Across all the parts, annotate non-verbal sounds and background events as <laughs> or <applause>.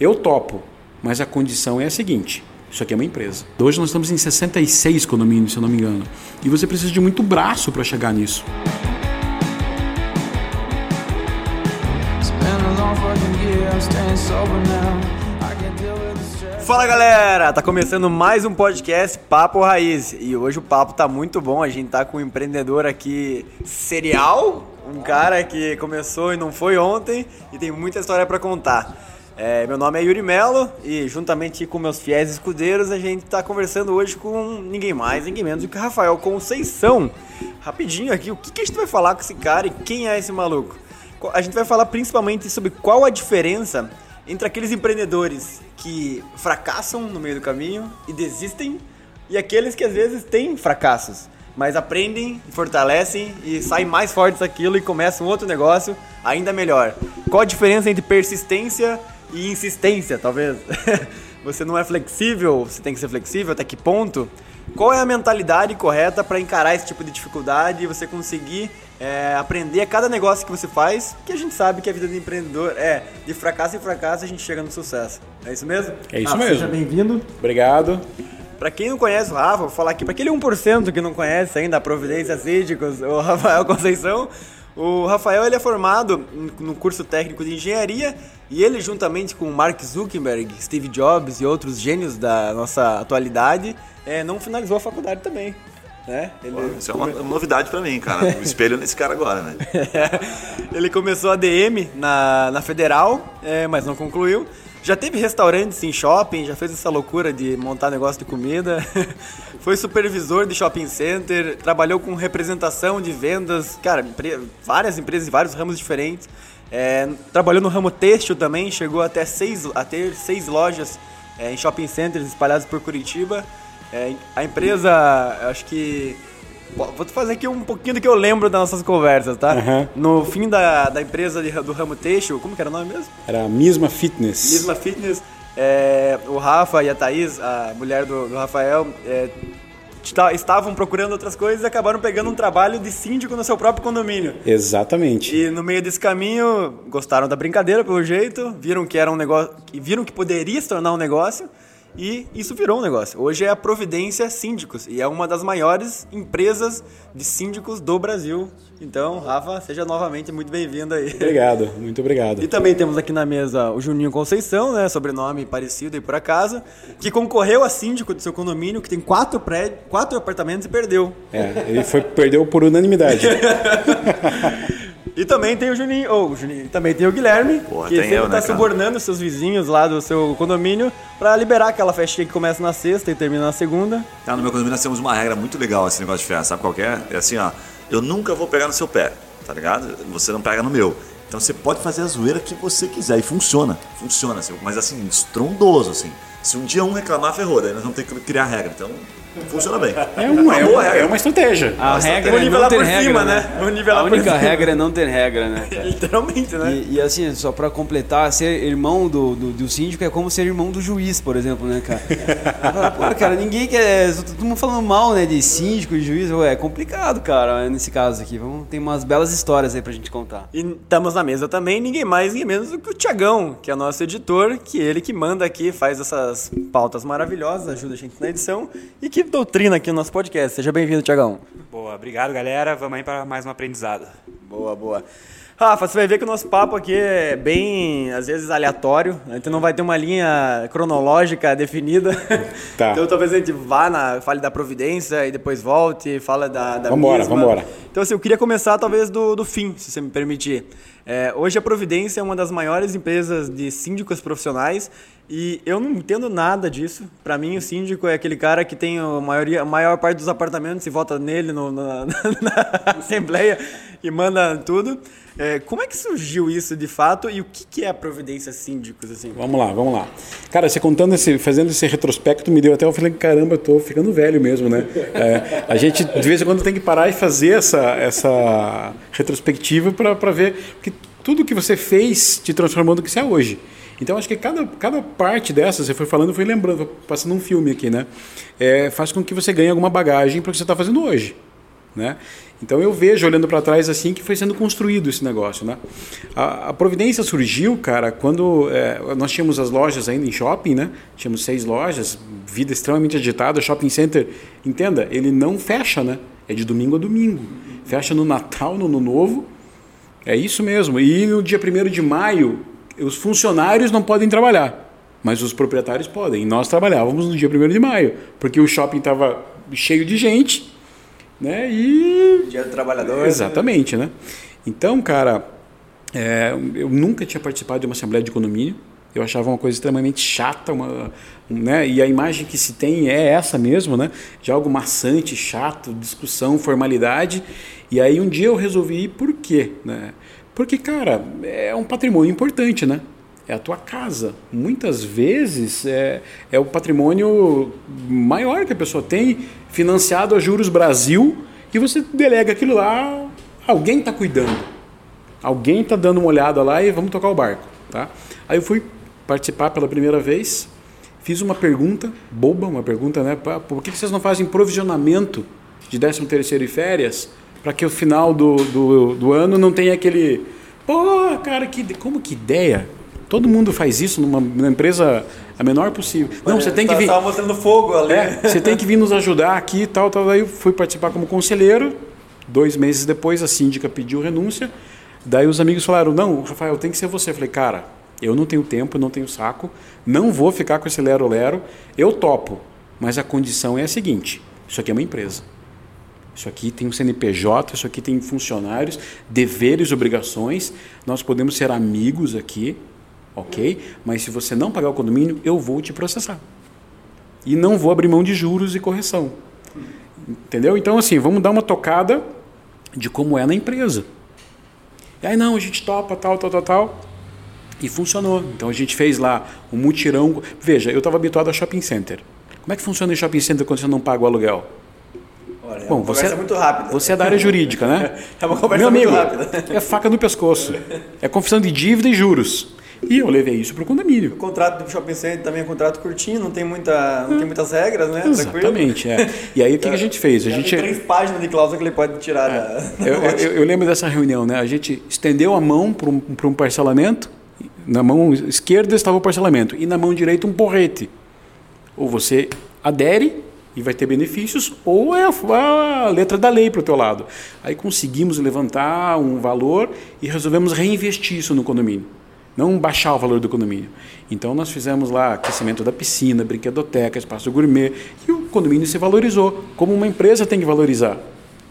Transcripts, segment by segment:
eu topo, mas a condição é a seguinte: isso aqui é uma empresa. Hoje nós estamos em 66 condomínios, se eu não me engano. E você precisa de muito braço para chegar nisso. Fala galera, tá começando mais um podcast Papo Raiz e hoje o papo tá muito bom. A gente tá com um empreendedor aqui serial, um cara que começou e não foi ontem e tem muita história para contar. É, meu nome é Yuri Melo e juntamente com meus fiéis escudeiros a gente tá conversando hoje com ninguém mais, ninguém menos do que Rafael Conceição. Rapidinho aqui, o que, que a gente vai falar com esse cara e quem é esse maluco? A gente vai falar principalmente sobre qual a diferença entre aqueles empreendedores que fracassam no meio do caminho e desistem e aqueles que às vezes têm fracassos, mas aprendem, fortalecem e saem mais fortes daquilo e começam outro negócio ainda melhor. Qual a diferença entre persistência e insistência, talvez? <laughs> você não é flexível, você tem que ser flexível, até que ponto? Qual é a mentalidade correta para encarar esse tipo de dificuldade e você conseguir é, aprender a cada negócio que você faz, que a gente sabe que a vida do empreendedor é de fracasso em fracasso a gente chega no sucesso. É isso mesmo? É isso ah, mesmo. Seja bem-vindo. Obrigado. Para quem não conhece o Rafa, vou falar aqui, para aquele 1% que não conhece ainda a Providência Síndicos, o Rafael <laughs> Conceição, o Rafael ele é formado no curso técnico de engenharia e ele, juntamente com Mark Zuckerberg, Steve Jobs e outros gênios da nossa atualidade, é, não finalizou a faculdade também. Né? Ele... Isso é uma, novidade para mim, cara. <laughs> Um espelho nesse cara agora, né? <laughs> ele começou a DM na, na Federal, é, mas não concluiu. Já teve restaurantes em shopping, já fez essa loucura de montar negócio de comida. <laughs> Foi supervisor de shopping center, trabalhou com representação de vendas, cara, várias empresas em vários ramos diferentes. É, trabalhou no ramo têxtil também, chegou até seis, a ter seis lojas é, em shopping centers espalhados por Curitiba. É, a empresa, acho que. Vou fazer aqui um pouquinho do que eu lembro das nossas conversas, tá? Uhum. No fim da, da empresa de, do ramo têxtil, como que era o nome mesmo? Era a Misma Fitness. Misma Fitness. É, o Rafa e a Thaís, a mulher do, do Rafael, é, estavam procurando outras coisas e acabaram pegando um trabalho de síndico no seu próprio condomínio. Exatamente. E no meio desse caminho, gostaram da brincadeira pelo jeito, viram que era um negócio, viram que poderia se tornar um negócio e isso virou um negócio. Hoje é a Providência Síndicos e é uma das maiores empresas de síndicos do Brasil. Então, Rafa, seja novamente muito bem-vindo aí. Obrigado, muito obrigado. E também temos aqui na mesa o Juninho Conceição, né, sobrenome parecido aí por acaso, que concorreu a síndico do seu condomínio, que tem quatro prédios, quatro apartamentos e perdeu. É, ele foi, perdeu por unanimidade. <laughs> E também tem o Juninho, ou oh, Juninho, também tem o Guilherme, Porra, que sempre eu, né, tá subornando seus vizinhos lá do seu condomínio para liberar aquela festinha que começa na sexta e termina na segunda. Tá, no meu condomínio nós temos uma regra muito legal esse negócio de festa, sabe qual é? É assim, ó, eu nunca vou pegar no seu pé, tá ligado? Você não pega no meu. Então você pode fazer a zoeira que você quiser e funciona, funciona, assim, mas assim, estrondoso, assim. Se um dia um reclamar, ferrou, daí nós vamos ter que criar regra. Então, funciona bem. É uma, é uma, é uma estratégia. A, a regra é não ter regra, cima, né? né? A única regra é não ter regra, né? <laughs> Literalmente, né? E, e, assim, só pra completar, ser irmão do, do, do, síndico é como ser irmão do juiz, por exemplo, né, cara? <laughs> Pô, cara, ninguém quer. Todo mundo falando mal, né, de síndico e juiz. É complicado, cara, nesse caso aqui. Vamos, tem umas belas histórias aí pra gente contar. E estamos na mesa também, ninguém mais, ninguém menos do que o Tiagão, que é nosso editor, que é ele que manda aqui, faz essas pautas maravilhosas, ajuda a gente na edição e que doutrina aqui no nosso podcast. Seja bem-vindo, Tiagão. Boa, obrigado, galera. Vamos aí para mais um aprendizado. Boa, boa. Rafa, você vai ver que o nosso papo aqui é bem, às vezes, aleatório. A gente não vai ter uma linha cronológica definida. <laughs> Tá. Então talvez a gente vá na fale da providência e depois volte, fala da, da vambora, mesma. Vambora, Então assim, eu queria começar talvez do, do fim, se você me permitir. É, hoje a Providência é uma das maiores empresas de síndicos profissionais e eu não entendo nada disso. Para mim, o síndico é aquele cara que tem a, maioria, a maior parte dos apartamentos e vota nele no, <laughs> na, na, Assembleia e manda tudo. É, como é que surgiu isso de fato e o que, que é a Providência Síndicos? Assim? Vamos lá, vamos lá. Cara, você contando esse, fazendo esse retrospecto, me deu até eu falei, caramba, eu tô ficando velho mesmo, né? É, a gente, de vez em quando, tem que parar e fazer essa, essa retrospectiva para ver que tudo que você fez te transformou no que você é hoje. Então acho que cada, cada parte dessa, você foi falando, foi lembrando, passando um filme aqui, né? É, faz com que você ganhe alguma bagagem para o que você está fazendo hoje. né? Então eu vejo olhando para trás assim que foi sendo construído esse negócio, né? A, a Providência surgiu, cara, quando é, nós tínhamos as lojas ainda em shopping, né? Tínhamos seis lojas, vida extremamente agitada, shopping center, entenda, ele não fecha, né? É de domingo a domingo, fecha no Natal, no Ano Novo, é isso mesmo. E no dia 1 de maio, os funcionários não podem trabalhar. Mas os proprietários podem. E nós trabalhávamos no dia 1 de maio, porque o shopping estava cheio de gente, né? E. Dia do trabalhador. Exatamente, né? Então, cara, é, eu nunca tinha participado de uma assembleia de condomínio. Eu achava uma coisa extremamente chata, uma, né? E a imagem que se tem é essa mesmo, né? De algo maçante, chato, discussão, formalidade. E aí um dia eu resolvi ir por quê, né? Porque, cara, é um patrimônio importante, né? é a tua casa. Muitas vezes é, é o patrimônio maior que a pessoa tem, financiado a juros Brasil, e você delega aquilo lá, alguém está cuidando. Alguém está dando uma olhada lá e vamos tocar o barco. Tá? Aí eu fui participar pela primeira vez, fiz uma pergunta, boba, uma pergunta, né? Por que vocês não fazem provisionamento de 13 terceiro e férias para que o final do, do, do ano não tenha aquele... Pô, cara, que, como que ideia? Todo mundo faz isso numa, numa empresa a menor possível. Não, você tem que vir. Estava mostrando fogo ali. É, você tem que vir nos ajudar aqui e tal, tal. Daí eu fui participar como conselheiro. Dois meses depois, a síndica pediu renúncia. Daí os amigos falaram: Não, Rafael, tem que ser você. Eu falei: Cara, eu não tenho tempo, não tenho saco, não vou ficar com esse lero-lero. Eu topo, mas a condição é a seguinte: isso aqui é uma empresa. Isso aqui tem um CNPJ, isso aqui tem funcionários, deveres, obrigações. Nós podemos ser amigos aqui, ok? Mas se você não pagar o condomínio, eu vou te processar. E não vou abrir mão de juros e correção. Entendeu? Então, assim, vamos dar uma tocada de como é na empresa. E aí, não, a gente topa, tal, tal, tal, tal. E funcionou. Então, a gente fez lá um mutirão. Veja, eu estava habituado a shopping center. Como é que funciona em shopping center quando você não paga o aluguel? Olha, Bom, é você, conversa muito rápida. Você é da área jurídica, né? <laughs> É uma conversa Meu amigo, muito rápida. <laughs> é faca no pescoço. É confissão de dívida e juros. E eu levei isso para o condomínio. O contrato do shopping center também é um contrato curtinho, não tem, muita, não tem muitas regras, né? Exatamente, é. E aí o que, que a gente fez? A gente, tem três páginas de cláusula que ele pode tirar da... <laughs> eu, eu- eu lembro dessa reunião, né? A gente estendeu a mão para um, pra um parcelamento, na mão esquerda estava o parcelamento, e na mão direita um porrete. Ou você adere e vai ter benefícios, ou é a, letra da lei para o teu lado. Aí conseguimos levantar um valor e resolvemos reinvestir isso no condomínio. Não baixar o valor do condomínio. Então nós fizemos lá aquecimento da piscina, brinquedoteca, espaço gourmet, e o condomínio se valorizou, como uma empresa tem que valorizar.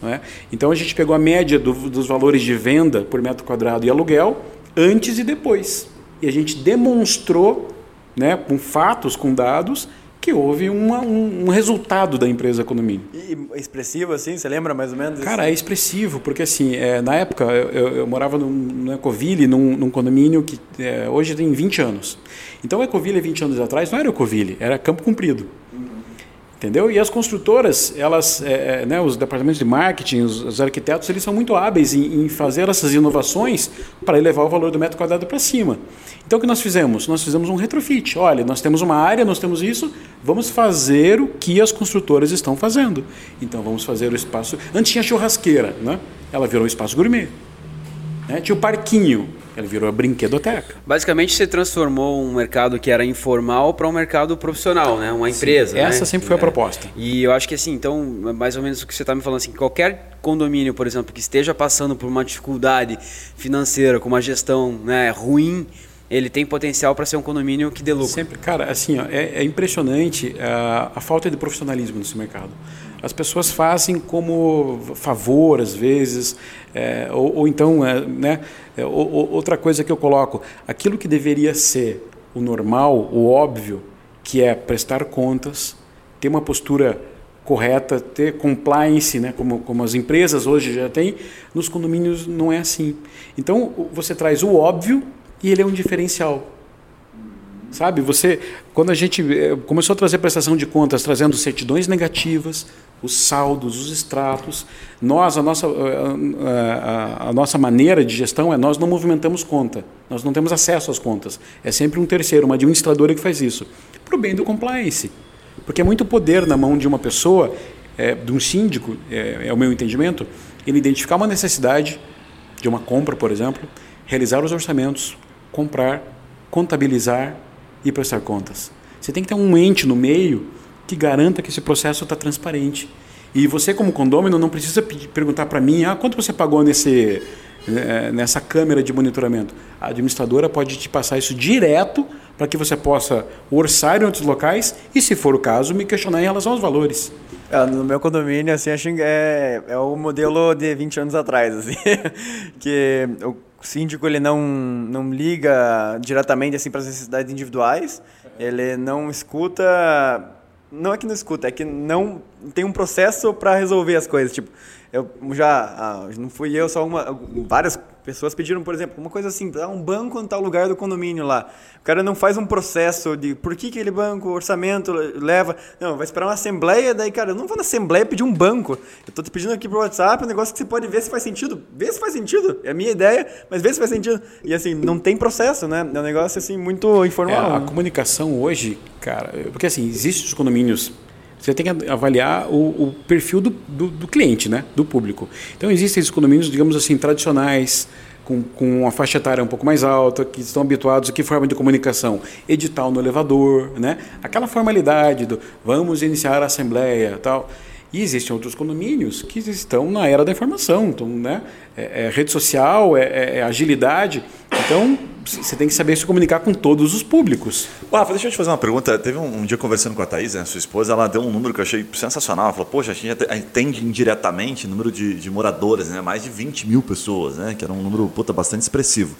é? Então a gente pegou a média do- dos valores de venda por metro quadrado e aluguel antes e depois. E a gente demonstrou, né, com fatos, com dados, que houve uma- um, um resultado da empresa condomínio. E expressivo, assim, você lembra mais ou menos? Cara, é expressivo, porque assim, é, na época eu, eu- eu morava num, no Ecoville, num, num condomínio que é, hoje tem 20 anos. Então o Ecoville, 20 anos atrás, não era Ecoville, era Campo Comprido. Entendeu? E as construtoras, elas, é, é, né, os departamentos de marketing, os, os arquitetos, eles são muito hábeis em, em fazer essas inovações para elevar o valor do metro quadrado para cima. Então o que nós fizemos? Nós fizemos um retrofit. Olha, nós temos uma área, nós temos isso, vamos fazer o que as construtoras estão fazendo. Então vamos fazer o espaço. Antes tinha churrasqueira, né? Ela virou espaço gourmet. Né? Tinha o parquinho, ela virou a brinquedoteca. Basicamente, você transformou um mercado que era informal para um mercado profissional, né? Uma empresa. essa né? sempre foi a É. proposta. E eu acho que assim, então, mais ou menos o que você está me falando, assim, qualquer condomínio, por exemplo, que esteja passando por uma dificuldade financeira, com uma gestão né, ruim, ele tem potencial para ser um condomínio que dê lucro. Sempre, cara, assim, ó, é, é impressionante a, a falta de profissionalismo nesse mercado. As pessoas fazem como favor, às vezes, é, ou, ou então, é, né, é, ou- ou- outra coisa que eu coloco, aquilo que deveria ser o normal, o óbvio, que é prestar contas, ter uma postura correta, ter compliance, né, como, como as empresas hoje já têm, nos condomínios não é assim. Então, você traz o óbvio e ele é um diferencial. Sabe, você, quando a gente eh, começou a trazer prestação de contas, trazendo certidões negativas, os saldos, os extratos, nós, a nossa, a, a- a nossa maneira de gestão é nós não movimentamos conta, nós não temos acesso às contas. É sempre um terceiro, uma administradora que faz isso, para o bem do compliance. Porque é muito poder na mão de uma pessoa é, de um síndico, é, é o meu entendimento, ele identificar uma necessidade de uma compra, por exemplo, realizar os orçamentos, comprar, contabilizar e prestar contas. Você tem que ter um ente no meio que garanta que esse processo está transparente. E você, como condômino, não precisa pedir, perguntar para mim ah, quanto você pagou nesse, né, nessa câmera de monitoramento. A administradora pode te passar isso direto para que você possa orçar em outros locais e, se for o caso, me questionar em relação aos valores. É, no meu condomínio, assim, acho é, é o modelo de 20 anos atrás, assim, <laughs> que o síndico ele não, não liga diretamente assim para as necessidades individuais, ele não escuta, não é que não escuta, é que não tem um processo para resolver as coisas, tipo, eu já, ah, não fui eu, só uma, várias pessoas pediram, por exemplo, uma coisa assim, um banco em tal lugar do condomínio lá. O cara não faz um processo de por que aquele banco, orçamento leva. Não, vai esperar uma assembleia, daí, cara, eu não vou na assembleia pedir um banco. Eu tô te pedindo aqui pro WhatsApp um negócio que você pode ver se faz sentido. Vê se faz sentido. É a minha ideia, mas vê se faz sentido. E assim, não tem processo, né? É um negócio assim muito informal. É, a comunicação hoje, cara, porque assim, existem os condomínios você tem que avaliar o, o perfil do, do, do, cliente, né? do público. Então, existem esses condomínios, digamos assim, tradicionais, com, com uma faixa etária um pouco mais alta, que estão habituados a que forma de comunicação? Edital no elevador, né? aquela formalidade do vamos iniciar a assembleia tal. E existem outros condomínios que estão na era da informação, então, né? é, é rede social, é, é, é agilidade. Então, você tem que saber se comunicar com todos os públicos. Rafa, deixa eu te fazer uma pergunta. Teve um, um, dia conversando com a Thaís, né, sua esposa, ela deu um número que eu achei sensacional. Ela falou, poxa, a gente atende indiretamente o número de, de moradores, né? mais de 20 mil pessoas, né? que era um número puta, bastante expressivo.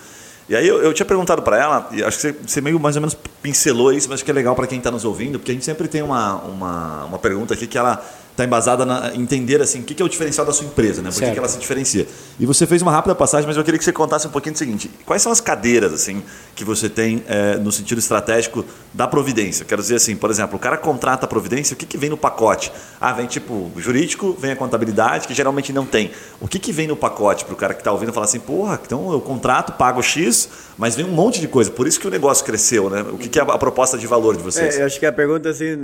E aí eu, eu tinha perguntado para ela, e acho que você, você, meio mais ou menos pincelou isso, mas acho que é legal para quem está nos ouvindo, porque a gente sempre tem uma, uma, uma pergunta aqui que ela está embasada na entender assim, o que é o diferencial da sua empresa, né? Por que, que ela se diferencia. E você fez uma rápida passagem, mas eu queria que você contasse um pouquinho do seguinte: quais são as cadeiras assim que você tem é, no sentido estratégico da providência? Quero dizer assim, por exemplo, o cara contrata a providência, o que, que vem no pacote? Ah, vem tipo jurídico, vem a contabilidade, que geralmente não tem. O que, que vem no pacote para o cara que está ouvindo falar assim, porra, então eu contrato, pago X, mas vem um monte de coisa. Por isso que o negócio cresceu, né? O que, que é a proposta de valor de vocês? É, eu acho que a pergunta, assim,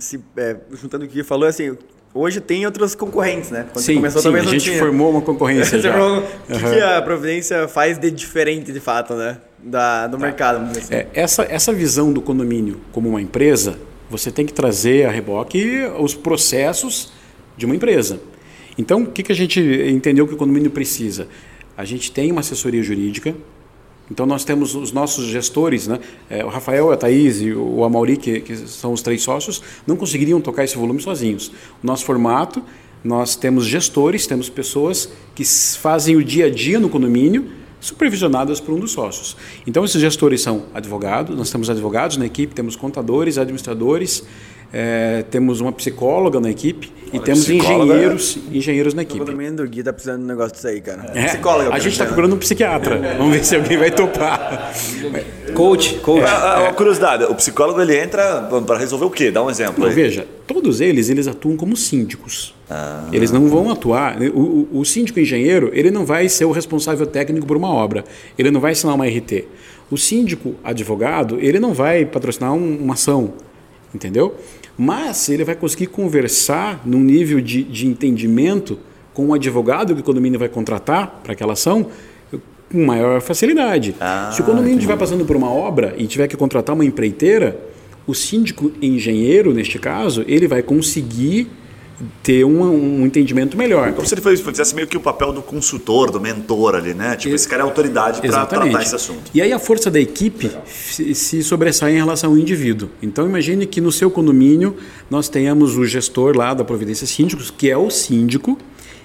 se, é, juntando o que falou, assim, Hoje tem outros concorrentes, né? Quando sim, começou, sim a gente formou uma concorrência <laughs> já. o que, uhum. que, a Providência faz de diferente, de fato, né? Da, do tá. mercado. Assim. É, essa, essa visão do condomínio como uma empresa, você tem que trazer a reboque os processos de uma empresa. Então, o que, que a gente entendeu que o condomínio precisa? A gente tem uma assessoria jurídica, então nós temos os nossos gestores, né? É, o Rafael, a Thaís e o Amauri, que, que são os três sócios, não conseguiriam tocar esse volume sozinhos. O nosso formato, nós temos gestores, temos pessoas que fazem o dia a dia no condomínio, supervisionadas por um dos sócios. Então esses gestores são advogados, nós temos advogados na equipe, temos contadores, administradores, é, temos uma psicóloga na equipe Olha, e temos engenheiros, é... engenheiros na equipe. O Gui tá precisando de um negócio disso aí, cara. É, psicóloga. A gente está procurando um psiquiatra. Vamos ver se alguém vai topar. coach, coach. É, é, curiosidade, o psicólogo ele entra para resolver o quê? Dá um exemplo. Não, veja, todos eles eles atuam como síndicos. Ah. Eles não vão atuar. O, o, o síndico engenheiro ele não vai ser o responsável técnico por uma obra. Ele não vai assinar uma RT. O síndico advogado ele não vai patrocinar um, uma ação, entendeu? Mas ele vai conseguir conversar num nível de, de entendimento com o advogado que o condomínio vai contratar para aquela ação com maior facilidade. Ah, Se o condomínio estiver passando por uma obra e tiver que contratar uma empreiteira, o síndico engenheiro, neste caso, ele vai conseguir ter um, um entendimento melhor. Como se ele fizesse meio que o papel do consultor, do mentor ali, né? Tipo, esse cara é autoridade para tratar esse assunto. E aí a força da equipe se, se sobressai em relação ao indivíduo. Então imagine que no seu condomínio nós tenhamos o gestor lá da Providência Síndicos, que é o síndico,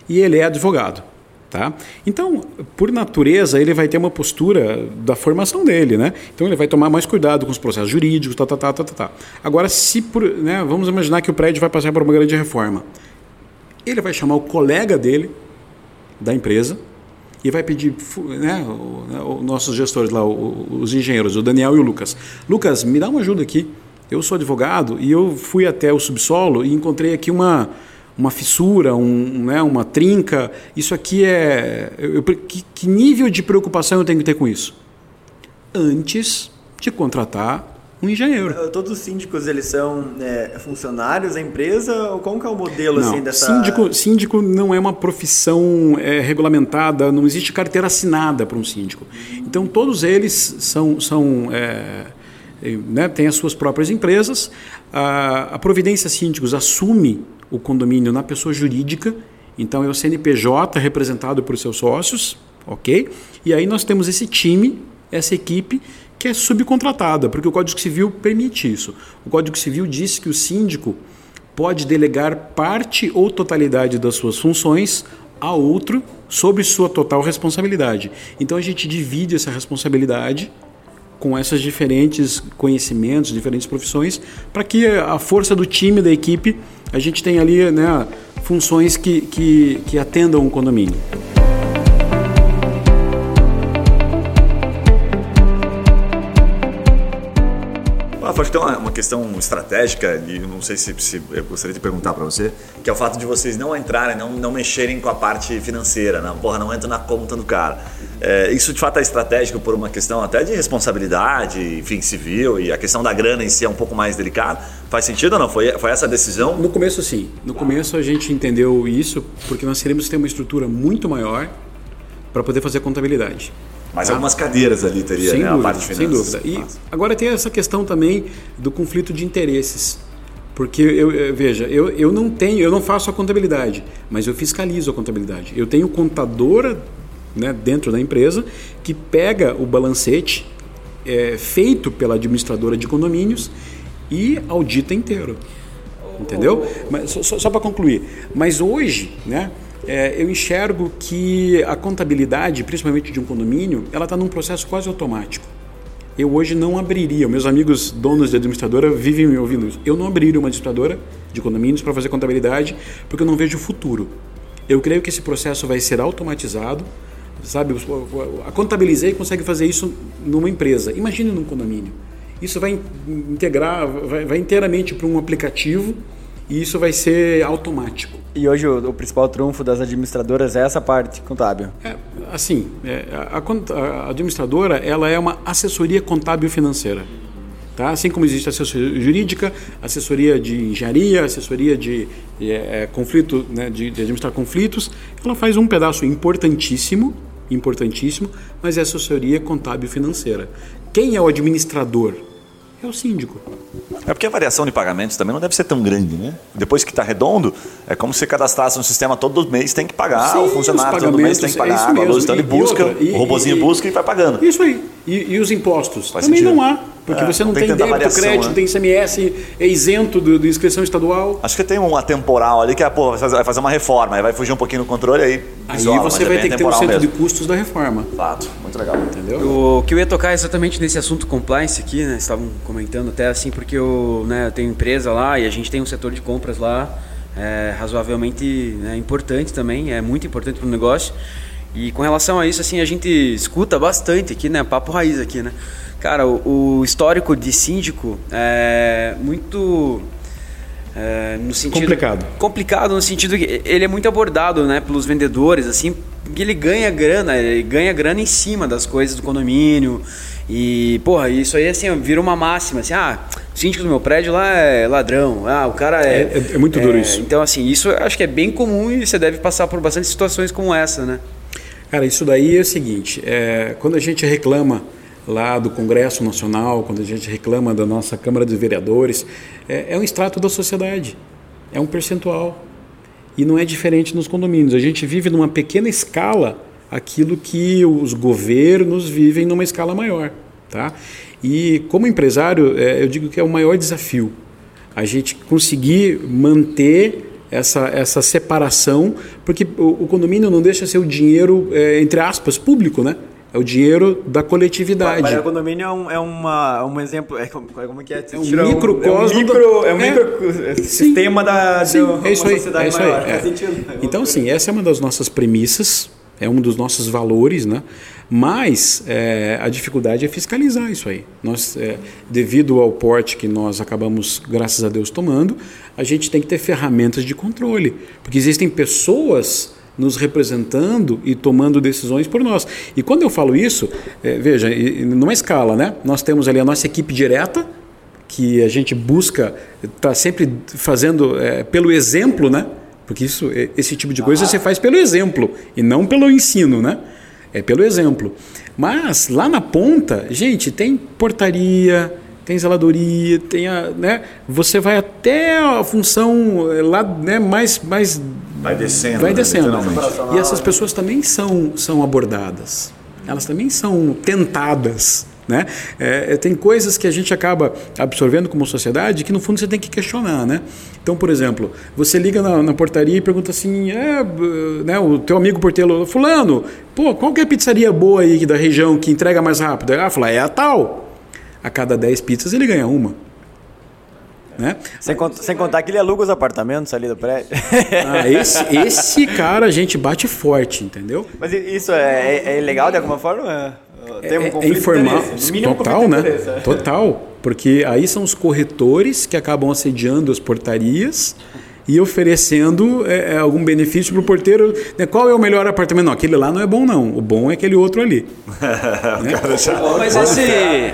e ele é advogado. Tá? Então, por natureza, ele vai ter uma postura da formação dele, né? Então, ele vai tomar mais cuidado com os processos jurídicos, tá, tá, tá, tá, tá. tá. Agora, se por, né, vamos imaginar que o prédio vai passar por uma grande reforma, ele vai chamar o colega dele da empresa e vai pedir, né, né os nossos gestores lá, os engenheiros, o Daniel e o Lucas, Lucas, me dá uma ajuda aqui. Eu sou advogado e eu fui até o subsolo e encontrei aqui uma uma fissura, um, né, uma trinca. Isso aqui é. Eu, que, que nível de preocupação eu tenho que ter com isso? Antes de contratar um engenheiro. Todos os síndicos, eles são é, funcionários da empresa? Ou como que é o modelo Não, assim dessa... síndico, síndico não é uma profissão é, regulamentada, não existe carteira assinada para um síndico. Então todos eles são, são é, né, têm as suas próprias empresas. A, a Providência Síndicos assume o condomínio na pessoa jurídica, então é o CNPJ representado por seus sócios, ok? E aí nós temos esse time, essa equipe que é subcontratada, porque o Código Civil permite isso. O Código Civil diz que o síndico pode delegar parte ou totalidade das suas funções a outro sobre sua total responsabilidade. Então a gente divide essa responsabilidade com esses diferentes conhecimentos, diferentes profissões, para que a força do time, da equipe, a gente tenha ali né, funções que, que, que atendam o condomínio. Acho que tem uma, uma questão estratégica, e não sei se, se eu gostaria de perguntar para você, que é o fato de vocês não entrarem, não, não mexerem com a parte financeira, não, porra, não entra na conta do cara. É, isso de fato é estratégico por uma questão até de responsabilidade, enfim, civil, e a questão da grana em si é um pouco mais delicada. Faz sentido ou não? Foi, foi essa a decisão? No começo, sim. No começo a gente entendeu isso porque nós queremos ter uma estrutura muito maior para poder fazer a contabilidade. Mas Tá. algumas cadeiras ali teria, sem né? dúvida, a parte de sem dúvida. E agora tem essa questão também do conflito de interesses. Porque eu- veja, eu, eu não tenho, eu não faço a contabilidade, mas eu fiscalizo a contabilidade. Eu tenho contadora né, dentro da empresa que pega o balancete é, feito pela administradora de condomínios e audita inteiro. Entendeu? Mas, só só para concluir. Mas hoje, né, é, eu enxergo que a contabilidade, principalmente de um condomínio, ela está num processo quase automático. Eu hoje não abriria, meus amigos donos de administradora vivem me ouvindo isso. Eu não abriria uma administradora de condomínios para fazer contabilidade porque eu não vejo o futuro. Eu creio que esse processo vai ser automatizado, sabe? A Contabilizei consegue fazer isso numa empresa. Imagine num condomínio. Isso vai in- integrar, vai, vai inteiramente para um aplicativo e isso vai ser automático. E hoje o, o principal trunfo das administradoras é essa parte contábil. É, assim, é, a, cont- a administradora ela é uma assessoria contábil financeira. Tá? Assim como existe assessoria jurídica, assessoria de engenharia, assessoria de, de, é, conflito, né, de, de administrar conflitos, ela faz um pedaço importantíssimo, importantíssimo, mas é assessoria contábil financeira. Quem é o administrador? É o síndico. É porque a variação de pagamentos também não deve ser tão grande, né? Depois que está redondo, é como se cadastrasse no sistema todo mês tem que pagar, Sim, o funcionário todo mês tem que é pagar, isso a luz, então ele E- e busca, outra, e- o robozinho e- busca e vai pagando. Isso aí. E, e os impostos? Faz Também sentido. não há. Porque É, você não, não tem tem, débito, variação, crédito, né? tem ICMS, é isento do- de inscrição estadual. Acho que tem um atemporal ali que é, pô, vai fazer- uma reforma, aí vai fugir um pouquinho no controle, aí Aí isola, você é vai bem ter que ter um atemporal centro mesmo. de custos da reforma. Fato, muito legal. Entendeu? O que eu ia tocar é exatamente nesse assunto compliance aqui, né? Estavam comentando até assim, porque eu, né, eu tenho empresa lá e a gente tem um setor de compras lá é, razoavelmente né, importante também, é muito importante para o negócio. E com relação a isso, assim, a gente escuta bastante aqui, né? Papo raiz aqui, né? Cara, o, o histórico de síndico é muito. é, no sentido Complicado. complicado no sentido que ele é muito abordado né, pelos vendedores, assim, porque ele ganha grana, ele ganha grana em cima das coisas do condomínio. E, porra, isso aí assim, vira uma máxima, assim, ah, o síndico do meu prédio lá é ladrão, ah, o cara é. É- é- é muito duro isso. Então, assim, isso eu acho que é bem comum e você deve passar por bastante situações como essa, né? Cara, isso daí é o seguinte: é, quando a gente reclama lá do Congresso Nacional, quando a gente reclama da nossa Câmara dos Vereadores, é, é um extrato da sociedade, é um percentual. E não é diferente nos condomínios. A gente vive numa pequena escala aquilo que os governos vivem numa escala maior. Tá? E como empresário, é, eu digo que é o maior desafio a gente conseguir manter essa, essa separação, porque o, o condomínio não deixa ser o dinheiro, é, entre aspas, público, né? É o dinheiro da coletividade. Mas o condomínio é um, é uma, um exemplo. É como, como que é? É um microcosmo É um micro, é um do- é. micro sistema da, de Sim, uma é isso aí. sociedade É isso maior. aí, é. Faz sentido. Então, assim, essa é uma das nossas premissas, é um dos nossos valores, né? Mas é, a dificuldade é fiscalizar isso aí. Nós, é, devido ao porte que nós acabamos, graças a Deus, tomando, a gente tem que ter ferramentas de controle, porque existem pessoas nos representando e tomando decisões por nós. E quando eu falo isso, é, veja, numa escala, né? Nós temos ali a nossa equipe direta, que a gente busca estar tá sempre fazendo é, pelo exemplo, né? Porque isso, esse tipo de coisa você faz pelo exemplo e não pelo ensino, né? É pelo exemplo. Mas lá na ponta, gente, tem portaria, tem zeladoria, tem a, né? Você vai até a função eh, lá, né, mais mais vai descendo, vai né, descendo. E essas pessoas também são são abordadas. Elas também são tentadas né? É, é, tem coisas que a gente acaba absorvendo como sociedade que no fundo você tem que questionar. Né? Então, por exemplo, você liga na, na portaria e pergunta assim: é, né, o teu amigo porteiro, Fulano, pô, qual que é a pizzaria boa aí da região que entrega mais rápido? Ah, fala, é a tal. A cada 10 pizzas ele ganha uma. Né? Sem, cont sem, contar que ele aluga os apartamentos ali do prédio. Ah, esse, esse cara a gente bate forte, entendeu? Mas isso é, é, é legal de alguma forma? Tem um é, é informal, total, né? Total, porque aí são os corretores que acabam assediando as portarias e oferecendo é, é algum benefício para o porteiro. Né? Qual é o melhor apartamento? Não, aquele lá não é bom, não. O bom é aquele outro ali. <laughs> né? Mas esse,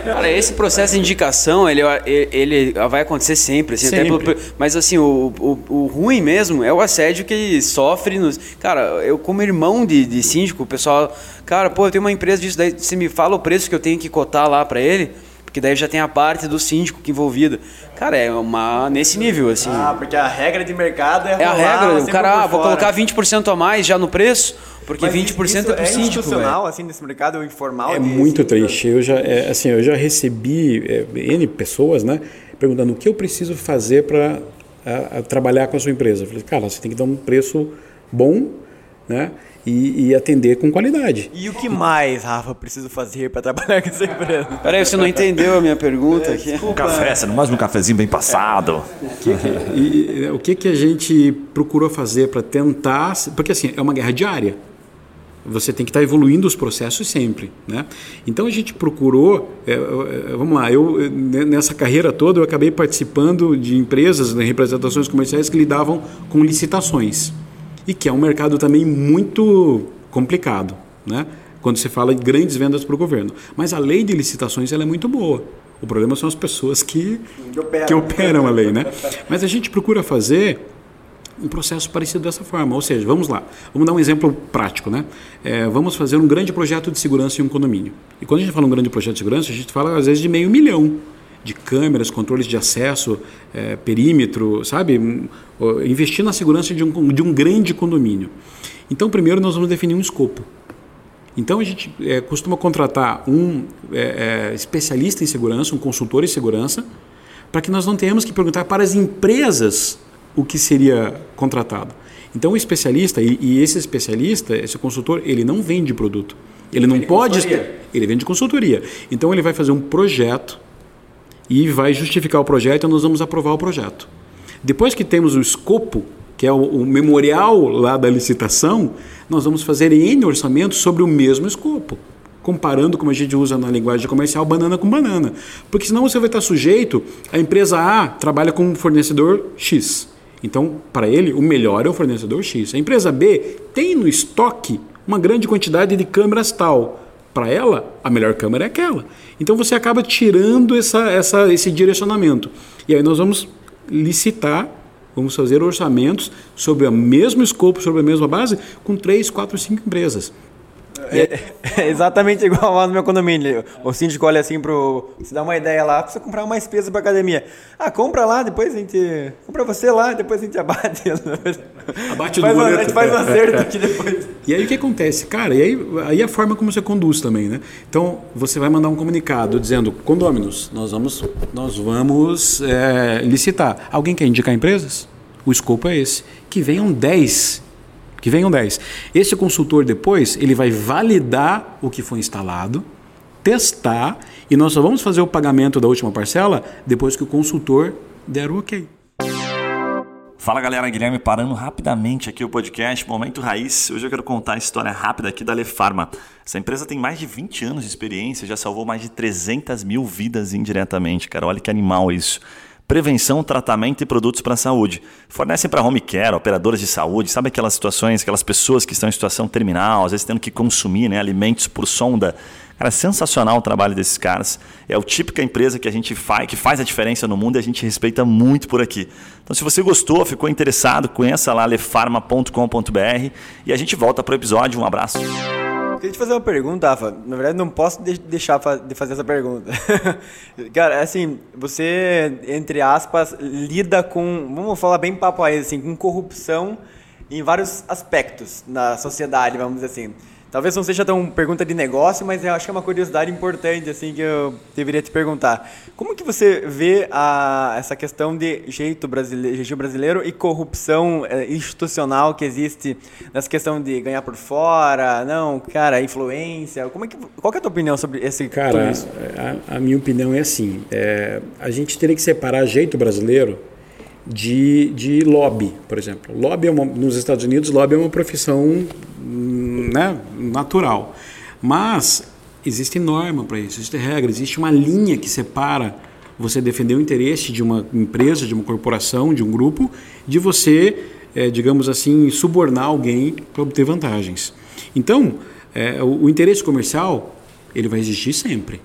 cara, esse processo de indicação, ele, ele vai acontecer sempre. Assim, sempre. Pelo, mas assim, o, o, o, ruim mesmo é o assédio que ele sofre. Nos, cara, eu como irmão de, de síndico, o pessoal... Cara, pô, eu tenho uma empresa disso, daí você me fala o preço que eu tenho que cotar lá para ele porque daí já tem a parte do síndico que envolvida. Cara, é uma nesse nível, assim. Ah, porque a regra de mercado é É a regra, o cara, ah, vou colocar 20% a mais já no preço, porque Mas 20% isso é pro é síndico. institucional, assim, nesse mercado informal? É muito triste. Eu já, é, assim, eu já recebi é, N pessoas, né, perguntando o que eu preciso fazer para trabalhar com a sua empresa. Eu falei, cara, você tem que dar um preço bom, né? E, e, atender com qualidade. E o que mais, Rafa, preciso fazer para trabalhar com essa empresa? Peraí, você não entendeu a minha pergunta aqui? Um café, você não mais um cafezinho bem passado. Que, e, o que, que a gente procurou fazer para tentar... Porque assim, é uma guerra diária. Você tem que estar evoluindo os processos sempre, né? Então a gente procurou, é, é, vamos lá, eu nessa carreira toda eu acabei participando de empresas, né, representações comerciais que lidavam com licitações e que é um mercado também muito complicado, né? quando se fala de grandes vendas para o governo. Mas a lei de licitações ela é muito boa. O problema são as pessoas que, que operam a lei. Né? Mas a gente procura fazer um processo parecido dessa forma. Ou seja, vamos lá, vamos dar um exemplo prático. Né? É, vamos fazer um grande projeto de segurança em um condomínio. E quando a gente fala um grande projeto de segurança, a gente fala às vezes de meio milhão de câmeras, controles de acesso, é, perímetro, sabe? Investir na segurança de um, de um grande condomínio. Então, primeiro nós vamos definir um escopo. Então, a gente é, costuma contratar um é, é especialista em segurança, um consultor em segurança, para que nós não tenhamos que perguntar para as empresas o que seria contratado. Então, o especialista, e, e esse especialista, esse consultor, ele não vende produto. Ele não pode. Ele vende consultoria. Então, ele vai fazer um projeto e vai justificar o projeto e nós vamos aprovar o projeto. Depois que temos o escopo, que é o, o memorial lá da licitação, nós vamos fazer N orçamentos sobre o mesmo escopo comparando, como a gente usa na linguagem comercial, banana com banana. Porque senão você vai estar sujeito, a empresa A trabalha com um fornecedor X. Então, para ele, o melhor é o fornecedor X. A empresa B tem no estoque uma grande quantidade de câmeras tal para ela, a melhor câmera é aquela. Então você acaba tirando essa, essa, esse direcionamento. E aí nós vamos licitar, vamos fazer orçamentos sobre o mesmo escopo, sobre a mesma base, com três, quatro, cinco empresas. É, <laughs> é, exatamente igual lá no meu condomínio. O síndico olha assim pro. Você dá uma ideia lá, precisa comprar mais peso pra academia. Ah, compra lá, depois a gente. Compra você lá, depois a gente abate. <laughs> Abate o boleto. A gente faz um acerto aqui depois. <laughs> E aí o que acontece? Cara, e aí, aí a forma como você conduz também, né? Então, você vai mandar um comunicado dizendo, condôminos, nós vamos, nós vamos é, licitar. Alguém quer indicar empresas? O escopo é esse. Que venham 10 que venham 10. Esse consultor depois, ele vai validar o que foi instalado, testar e nós só vamos fazer o pagamento da última parcela depois que o consultor der o ok. Fala galera, Guilherme parando rapidamente aqui o podcast Momento Raiz. Hoje eu quero contar a história rápida aqui da Lefarma. Essa empresa tem mais de 20 anos de experiência, já salvou mais de 300 mil vidas indiretamente, cara. Olha que animal isso. Prevenção, tratamento e produtos para a saúde. Fornecem para home care, operadoras de saúde, sabe aquelas situações, aquelas pessoas que estão em situação terminal, às vezes tendo que consumir né, alimentos por sonda. Cara, é sensacional o trabalho desses caras. É o típica empresa que a gente faz, que faz a diferença no mundo e a gente respeita muito por aqui. Então, se você gostou, ficou interessado, conheça lá lefarma.com.br e a gente volta para o episódio. Um abraço. Queria te fazer uma pergunta, Rafa. Na verdade, não posso de deixar de fazer essa pergunta. <laughs> Cara, assim, você, entre aspas, lida com, vamos falar bem papo aí, assim, com corrupção em vários aspectos na sociedade, vamos dizer assim. Talvez não seja tão pergunta de negócio, mas eu acho que é uma curiosidade importante assim que eu deveria te perguntar. Como que você vê a, essa questão de jeito brasileiro, jeitinho brasileiro e corrupção é, institucional que existe nessa questão de ganhar por fora, não, cara, influência? Como é que, qual é a tua opinião sobre esse Cara, a, a, minha opinião é assim, é, a gente teria que separar jeito brasileiro de, de lobby, por exemplo. Lobby é uma, nos Estados Unidos, lobby é uma profissão né, natural. Mas existe norma para isso, existe regra, existe uma linha que separa você defender o interesse de uma empresa, de uma corporação, de um grupo, de você, é, digamos assim, subornar alguém para obter vantagens. Então, é, o, o interesse comercial ele vai existir sempre.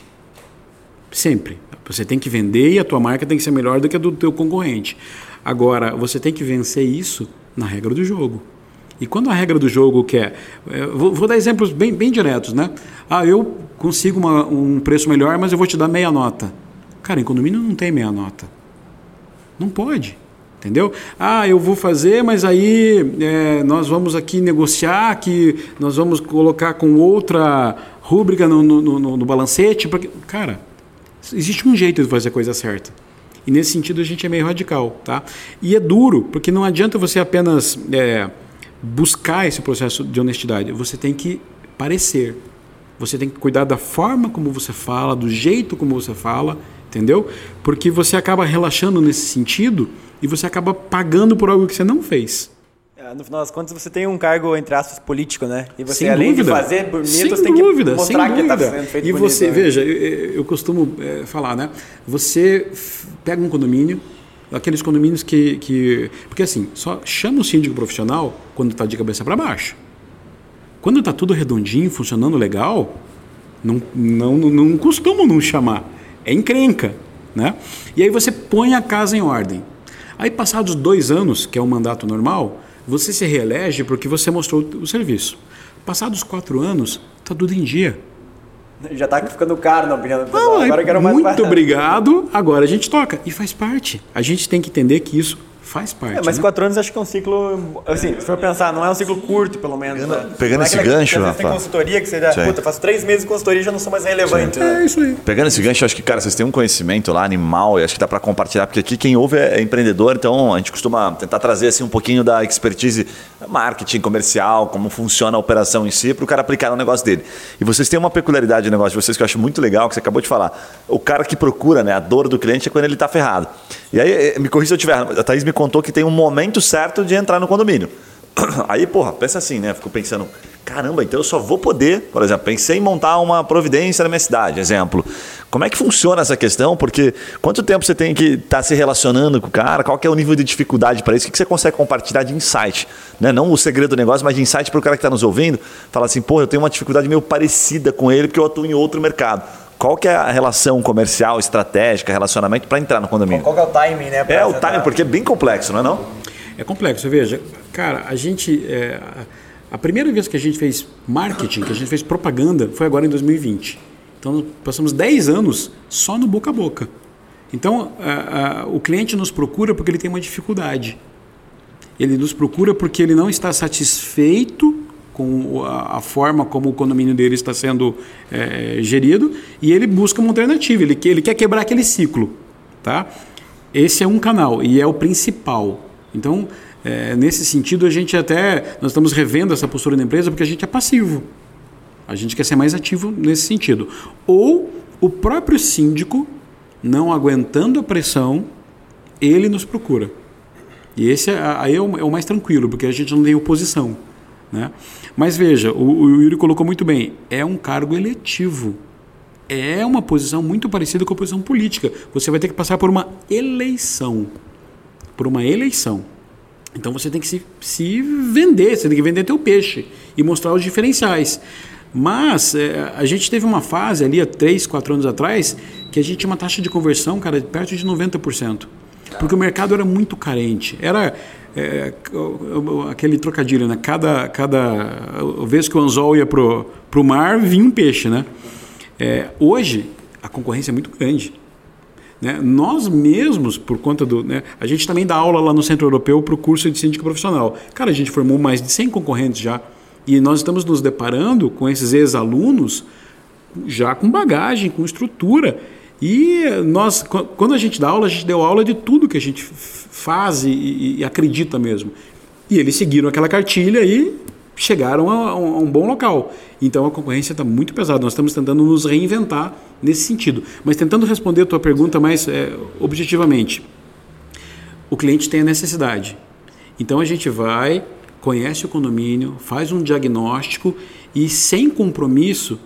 Sempre. Você tem que vender e a tua marca tem que ser melhor do que a do teu concorrente. Agora, você tem que vencer isso na regra do jogo. E quando a regra do jogo quer. É, vou, vou, dar exemplos bem, bem diretos, né? Ah, eu consigo uma, um preço melhor, mas eu vou te dar meia nota. Cara, em condomínio não tem meia nota. Não pode. Entendeu? Ah, eu vou fazer, mas aí é, nós vamos aqui negociar, que nós vamos colocar com outra rúbrica no, no, no, no balancete. Porque, cara, existe um jeito de fazer a coisa certa. E nesse sentido a gente é meio radical, tá? E é duro, porque não adianta você apenas é, buscar esse processo de honestidade. Você tem que parecer. Você tem que cuidar da forma como você fala, do jeito como você fala, entendeu? Porque você acaba relaxando nesse sentido e você acaba pagando por algo que você não fez. É, no final das contas, você tem um cargo, entre aspas, político, né? E você, sem além dúvida. de fazer bonito, sem você tem dúvida, que mostrar sem que está sendo feito E bonito, você, né? veja, eu, eu costumo é, falar, né? Você pega um condomínio, aqueles condomínios que, que... Porque assim, só chama o síndico profissional quando está de cabeça para baixo. Quando está tudo redondinho, funcionando legal, não, não, não, não costumam não chamar. É encrenca, né? E aí você põe a casa em ordem. Aí passados dois anos, que é o mandato normal você se reelege porque você mostrou o serviço. Passados quatro anos, está tudo em dia. Já está ficando caro na opinião do pessoal. Agora eu quero mais muito barato. <laughs> obrigado, agora a gente toca. E faz parte. A gente tem que entender que isso faz parte. É, mas né? quatro anos acho que é um ciclo. Assim, se for pensar, não é um ciclo curto, pelo menos. Pegando- né? pegando Não é esse gancho, vezes tem Rafa. consultoria que você já. Puta, faço três meses de consultoria e já não sou mais relevante. né? É isso aí. Pegando esse gancho, acho que, cara, vocês têm um conhecimento lá animal e acho que dá para compartilhar, porque aqui quem ouve é é empreendedor, então a gente costuma tentar trazer assim um pouquinho da expertise marketing comercial, como funciona a operação em si, para o cara aplicar no negócio dele. E vocês têm uma peculiaridade no negócio de vocês que eu acho muito legal, que você acabou de falar. O cara que procura, né, a dor do cliente é quando ele está ferrado. E aí, eh, me corrija se eu tiver, a Thaís me contou que tem um momento certo de entrar no condomínio. <clears throat> Aí, porra, pensa assim, né? Fico pensando, caramba, então eu só vou poder, por exemplo, pensei em montar uma providência na minha cidade, exemplo. Como é que funciona essa questão? Porque quanto tempo você tem que estar se relacionando com o cara? Qual que é o nível de dificuldade para isso? O que você consegue compartilhar de insight? Né? Não o segredo do negócio, mas de insight para o cara que está nos ouvindo. Falar assim, pô, eu tenho uma dificuldade meio parecida com ele porque eu atuo em outro mercado. Qual que é a relação comercial, estratégica, relacionamento para entrar no condomínio? Qual que é o timing, né? É o timing, porque é bem complexo, não é não? É complexo, veja. Cara, a gente. é, a- primeira vez que a gente fez marketing, que a gente fez propaganda, foi agora em 2020. Então, passamos 10 anos só no boca a boca. Então, a- a- o cliente nos procura porque ele tem uma dificuldade. Ele nos procura porque ele não está satisfeito com a, forma como o condomínio dele está sendo é, gerido e ele busca uma alternativa. Ele, ele quer quebrar aquele ciclo. Tá? Esse é um canal e é o principal. Então, é, nesse sentido, a gente até. Nós estamos revendo essa postura da empresa porque a gente é passivo. A gente quer ser mais ativo nesse sentido. Ou o próprio síndico, não aguentando a pressão, ele nos procura. E esse é, aí é o, é o mais tranquilo, porque a gente não tem oposição. Né? Mas veja, o, o Yuri colocou muito bem: é um cargo eletivo. é uma posição muito parecida com a posição política. Você vai ter que passar por uma eleição. Por uma eleição. Então você tem que se, se vender, você tem que vender teu peixe e mostrar os diferenciais. Mas é, a gente teve uma fase ali há 3, 4 anos atrás que a gente tinha uma taxa de conversão, cara, de perto de 90%. Porque o mercado era muito carente. Era é, aquele trocadilho, né? Cada, cada vez que o anzol ia pro, pro mar, vinha um peixe, né? É, hoje, a concorrência é muito grande. Né? Nós mesmos, por conta do. Né? A gente também dá aula lá no Centro Europeu para o curso de síndico profissional. Cara, a gente formou mais de 100 concorrentes já. E nós estamos nos deparando com esses ex-alunos já com bagagem, com estrutura. E nós, quando a gente dá aula, a gente deu aula de tudo que a gente faz e, e acredita mesmo. E eles seguiram aquela cartilha e chegaram a, a um bom local. Então a concorrência está muito pesada. Nós estamos tentando nos reinventar nesse sentido. Mas tentando responder a tua pergunta mais é, objetivamente. O cliente tem a necessidade. Então a gente vai, conhece o condomínio, faz um diagnóstico e sem compromisso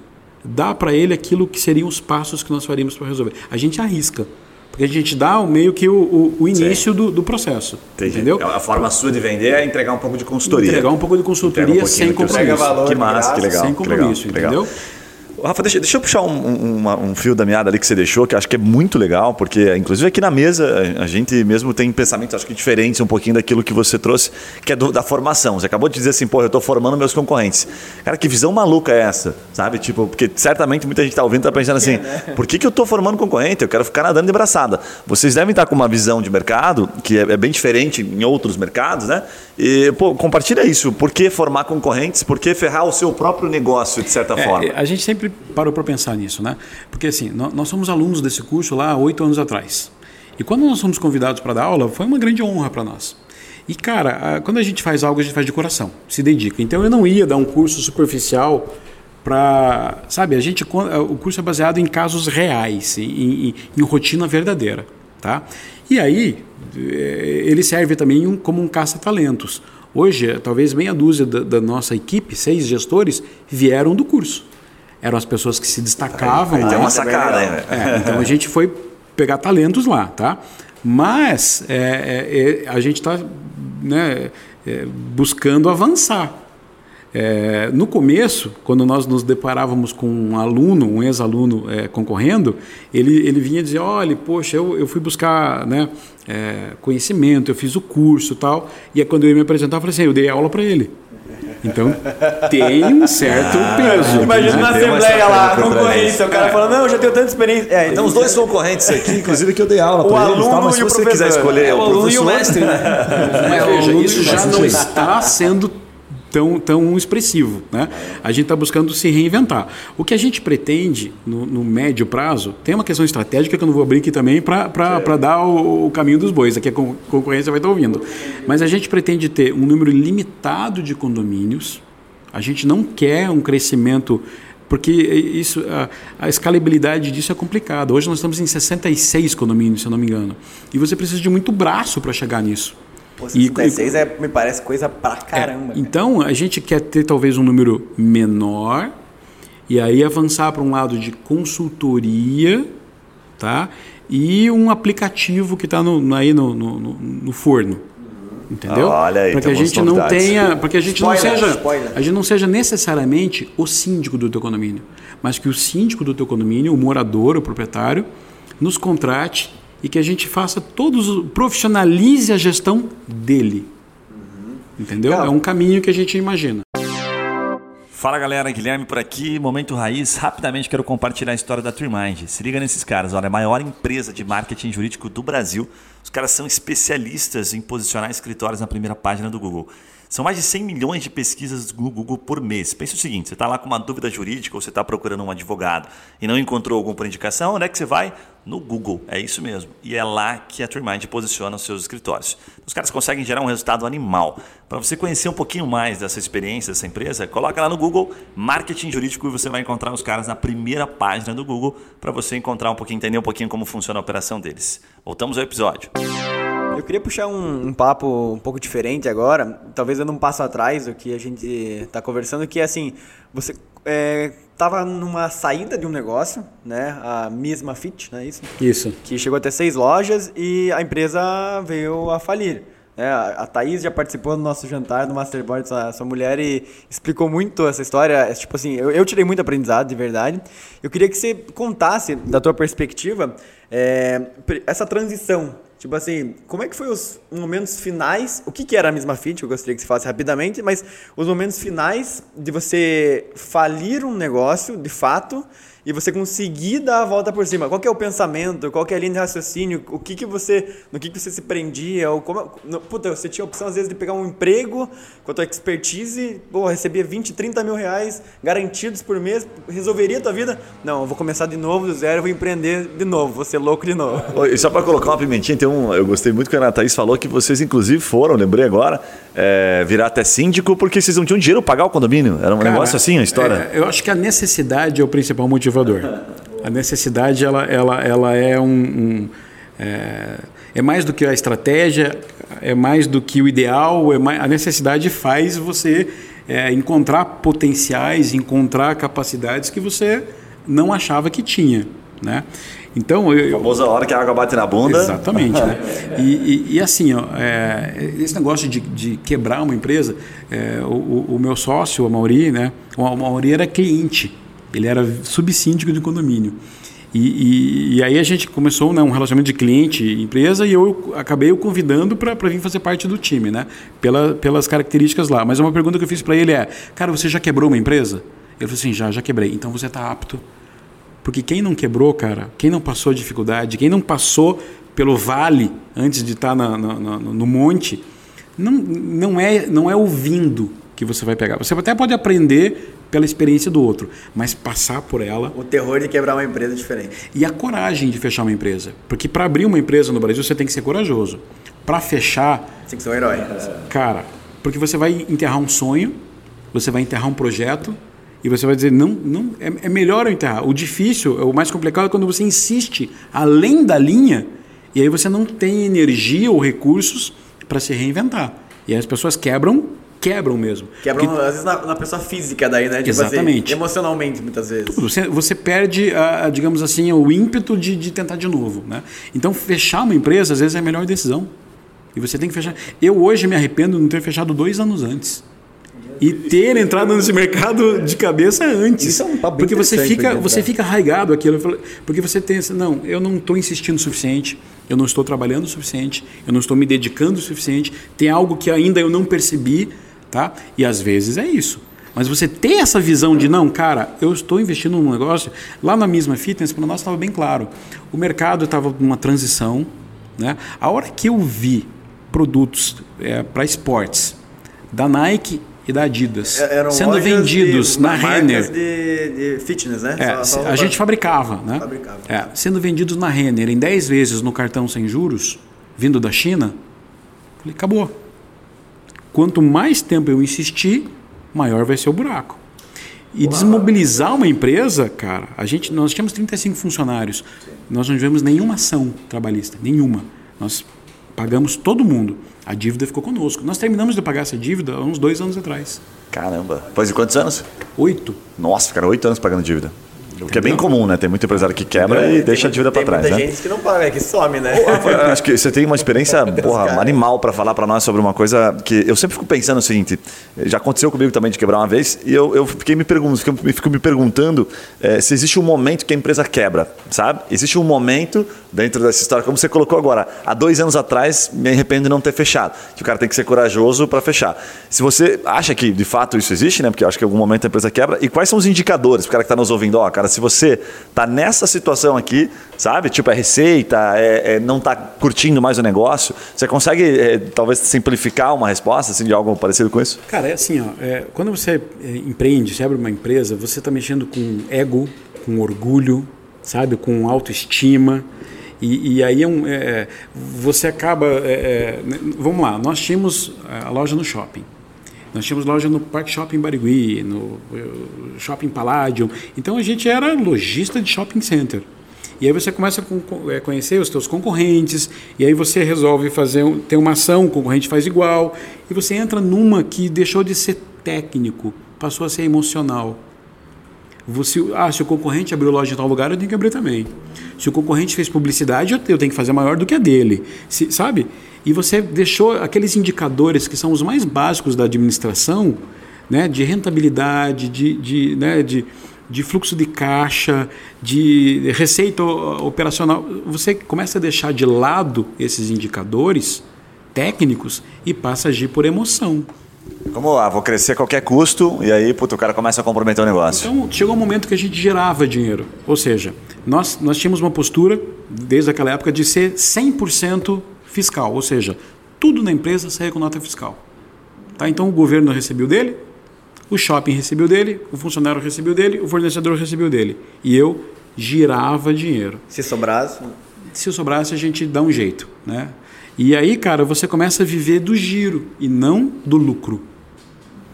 dá para ele aquilo que seriam os passos que nós faríamos para resolver. A gente arrisca. Porque a gente dá meio que o, o, o início do, do, processo. Entendi. Entendeu? A forma sua de vender é entregar um pouco de consultoria. Entregar um pouco de consultoria um sem compromisso. Valor, que massa, que legal. Sem compromisso, que legal, entendeu? Legal. Rafa, deixa, deixa eu puxar um, um, um, fio da meada ali que você deixou, que acho que é muito legal, porque inclusive aqui na mesa a gente mesmo tem pensamentos acho que diferentes um pouquinho daquilo que você trouxe, que é do, da formação. Você acabou de dizer assim, pô, eu estou formando meus concorrentes. Cara, que visão maluca é essa? Sabe? Tipo, porque certamente muita gente está ouvindo e está pensando assim, por que, que eu estou formando concorrente? Eu quero ficar nadando de braçada. Vocês devem estar com uma visão de mercado que é, é bem diferente em outros mercados, né? E, pô, compartilha isso. Por que formar concorrentes? Por que ferrar o seu próprio negócio, de certa é, forma? A gente sempre parou para pensar nisso, né? Porque assim, nós, somos alunos desse curso lá há oito anos atrás. E quando nós fomos convidados para dar aula, foi uma grande honra para nós. E cara, quando a gente faz algo, a gente faz de coração, se dedica. Então eu não ia dar um curso superficial para, sabe, a gente o curso é baseado em casos reais, em, em, em rotina verdadeira, tá? E aí eh, ele serve também como um caça-talentos. Hoje, talvez meia dúzia da, da nossa equipe, seis gestores, vieram do curso eram as pessoas que se destacavam. Aí, aí tem uma sacada, né? É, então a gente foi pegar talentos lá, tá? Mas é, é, é a gente está né, é, buscando avançar. É, no começo, quando nós nos deparávamos com um aluno, um ex-aluno é, concorrendo, ele, ele vinha dizer: olha, poxa, eu, eu fui buscar né, é, conhecimento, eu fiz o curso tal. E aí, quando eu ia me apresentar, eu falei assim: eu dei aula para ele. Então tem um certo ah, peso. Imagina né? na assembleia lá, concorrência, o cara é. falando, não, eu já tenho tanta experiência. É, então os dois concorrentes aqui, <laughs> inclusive que eu dei aula para eles, tá? mas se você quiser escolher é, o, o aluno e o mestre, né? <laughs> É, veja, isso já não está sendo tão, tão expressivo. Né? A gente está buscando se reinventar. O que a gente pretende no, no, médio prazo, tem uma questão estratégica que eu não vou abrir aqui também para dar o, o, caminho dos bois, aqui a concorrência vai estar tá ouvindo. Mas a gente pretende ter um número limitado de condomínios, a gente não quer um crescimento porque isso, a, a, escalabilidade disso é complicada. Hoje nós estamos em 66 condomínios, se eu não me engano. E você precisa de muito braço para chegar nisso. Pô, 66 e, é, me parece coisa pra caramba. É, então, a gente quer ter talvez um número menor e aí avançar para um lado de consultoria, tá? E um aplicativo que está no, aí no, no, no forno. Entendeu? Olha aí, para que a gente não tenha, para que a gente spoiler, não seja, spoiler. a gente não seja necessariamente o síndico do teu condomínio, mas que o síndico do teu condomínio, o morador, o proprietário, nos contrate e que a gente faça todos, profissionalize a gestão dele. Uhum. Entendeu? É um caminho que a gente imagina. Fala galera, Guilherme por aqui, Momento Raiz. Rapidamente quero compartilhar a história da Trimind. Se liga nesses caras, olha, é a maior empresa de marketing jurídico do Brasil. Os caras são especialistas em posicionar escritórios na primeira página do Google. São mais de 100 milhões de pesquisas no Google por mês. Pense o seguinte: você está lá com uma dúvida jurídica ou você está procurando um advogado e não encontrou algum por indicação, onde é que você vai? No Google, é isso mesmo. E é lá que a Trimind posiciona os seus escritórios. Os caras conseguem gerar um resultado animal. Para você conhecer um pouquinho mais dessa experiência dessa empresa, coloca lá no Google Marketing Jurídico e você vai encontrar os caras na primeira página do Google para você encontrar um pouquinho, entender um pouquinho como funciona a operação deles. Voltamos ao episódio. Eu queria puxar um, um, papo um pouco diferente agora, talvez dando um passo atrás do que a gente está conversando, que é assim, você é, tava numa saída de um negócio, né? A Misma Fit, não é isso? Isso. Que chegou a ter seis lojas e a empresa veio a falir. É, a Thaís já participou do nosso jantar no Masterboard, sua, sua mulher, e explicou muito essa história. É, Tipo assim, eu, eu tirei muito aprendizado, de verdade. Eu queria que você contasse, da tua perspectiva, é, essa transição. Tipo assim, como é que foi os momentos finais? O que, que era a mesma fit? Eu gostaria que você falasse rapidamente, mas os momentos finais de você falir um negócio, de fato, e você conseguir dar a volta por cima. Qual que é o pensamento? Qual que é a linha de raciocínio? O que que você, no que que você se prendia? Ou como, no, puta, você tinha a opção às vezes de pegar um emprego com a tua expertise, pô, recebia 20, 30 mil reais garantidos por mês, resolveria a tua vida? Não, eu vou começar de novo do zero, eu vou empreender de novo, vou ser louco de novo. <laughs> E só para colocar uma pimentinha, tem um, eu gostei muito que a Ana Thaís falou que vocês, inclusive, foram, lembrei agora, é, virar até síndico porque vocês não tinham dinheiro para pagar o condomínio. Era um Cara, negócio assim, a história. é, eu acho que a necessidade é o principal motivador. A necessidade ela, ela, ela é um, um, é, é mais do que a estratégia, é mais do que o ideal. É mais, a necessidade faz você é, encontrar potenciais, encontrar capacidades que você não achava que tinha, né? Então eu, eu- Famosa hora que a água bate na bunda. Exatamente. né? <laughs> e, e- e assim, ó, é, esse negócio de, de quebrar uma empresa, é, o, o- meu sócio, o Mauri, né? O Mauri era cliente, ele era subsíndico de condomínio. E, e- e aí a gente começou né, um relacionamento de cliente e empresa e eu acabei o convidando para vir fazer parte do time, né? Pela, pelas características lá. Mas uma pergunta que eu fiz para ele é: Cara, você já quebrou uma empresa? Ele falou assim: Já, já quebrei. Então você está apto porque quem não quebrou, cara, quem não passou dificuldade, quem não passou pelo vale antes de estar na- no monte, não, não, é, não é ouvindo que você vai pegar. Você até pode aprender pela experiência do outro, mas passar por ela O terror de quebrar uma empresa é diferente. e a coragem de fechar uma empresa. Porque para abrir uma empresa no Brasil você tem que ser corajoso. Para fechar, Tem que ser um herói. Cara, porque você vai enterrar um sonho, você vai enterrar um projeto e você vai dizer, não, não é, é melhor eu enterrar. O difícil, o mais complicado é quando você insiste além da linha e aí você não tem energia ou recursos para se reinventar. E aí as pessoas quebram, quebram mesmo. Quebra, Porque às vezes, na, na pessoa física daí, né? Tipo assim, Exatamente. emocionalmente, muitas vezes. você, você perde, a, a, digamos assim, o ímpeto de, de tentar de novo. Né? Então, fechar uma empresa, às vezes, é a melhor decisão. E você tem que fechar. Eu hoje me arrependo de não ter fechado dois anos antes. E ter entrado nesse mercado de cabeça antes. Isso é um papo porque você fica, gente você fica arraigado aquilo. Porque você tem não, eu não estou insistindo o suficiente, eu não estou trabalhando o suficiente, eu não estou me dedicando o suficiente, tem algo que ainda eu não percebi, tá? E às vezes é isso. Mas você ter essa visão de não, cara, eu estou investindo num negócio. Lá na mesma fitness, para nós estava bem claro. O mercado estava numa transição. Né? A hora que eu vi produtos para esportes da Nike e da Adidas É, Eram sendo vendidos de, na Renner. De, de fitness, né? É, Só- só a roupa- gente fabricava, né? Fabricava. É, sendo vendidos na Renner em 10 vezes no cartão sem juros, vindo da China, falei, acabou. Quanto mais tempo eu insistir, maior vai ser o buraco. E desmobilizar uma empresa, cara, a gente, nós tínhamos 35 funcionários. Nós não tivemos nenhuma ação trabalhista, nenhuma. Nós pagamos todo mundo. A dívida ficou conosco. Nós terminamos de pagar essa dívida há uns dois anos atrás. Caramba. De quantos anos? Oito. Nossa, ficaram oito anos pagando dívida. O que é bem comum, né? Tem muito empresário que quebra e deixa a dívida para Tem trás, muita né? gente que não paga, é que some, né? <laughs> Acho que você tem uma experiência porra, animal para falar para nós sobre uma coisa que eu sempre fico pensando o seguinte: já aconteceu comigo também de quebrar uma vez e eu, eu fiquei me perguntando, fico, me- perguntando eh, se existe um momento que a empresa quebra, sabe? Existe um momento dentro dessa história, como você colocou agora, há dois anos atrás me arrependo de não ter fechado, que o cara tem que ser corajoso para fechar. Se você acha que de fato isso existe, né? Porque eu acho que em algum momento a empresa quebra. E quais são os indicadores? Para o cara que está nos ouvindo, ó, cara, se você tá nessa situação aqui, sabe? Tipo, é receita, é, é não tá curtindo mais o negócio. Você consegue, é, talvez, simplificar uma resposta assim, de algo parecido com isso? Cara, é assim, ó, é, quando você é, empreende, você abre uma empresa, você está mexendo com ego, com orgulho, sabe, com autoestima. E, e aí é um, é, você acaba. é, é, vamos lá, nós tínhamos a loja no shopping. Nós tínhamos loja no Park Shopping Barigui, no Shopping Palladium. Então a gente era lojista de shopping center. E aí você começa a con- con- conhecer os teus concorrentes, e aí você resolve fazer ter uma ação, o concorrente faz igual, e você entra numa que deixou de ser técnico, passou a ser emocional. Você, ah, se o concorrente abriu loja em tal lugar, eu tenho que abrir também. Se o concorrente fez publicidade, eu tenho que fazer maior do que a dele. Se, sabe? E você deixou aqueles indicadores que são os mais básicos da administração, né, de rentabilidade, de, de, né, de, de fluxo de caixa, de receita operacional. Você começa a deixar de lado esses indicadores técnicos e passa a agir por emoção. Como, ah, vou crescer a qualquer custo, e aí, puto, o cara começa a comprometer o negócio. Então, chegou um momento que a gente gerava dinheiro. Ou seja, nós, nós tínhamos uma postura, desde aquela época, de ser 100% fiscal. Ou seja, tudo na empresa saía com nota fiscal. Tá? Então, o governo recebeu dele, o shopping recebeu dele, o funcionário recebeu dele, o fornecedor recebeu dele. E eu girava dinheiro. Se sobrasse? Se sobrasse, a gente dá um jeito, né? E aí, cara, você começa a viver do giro e não do lucro.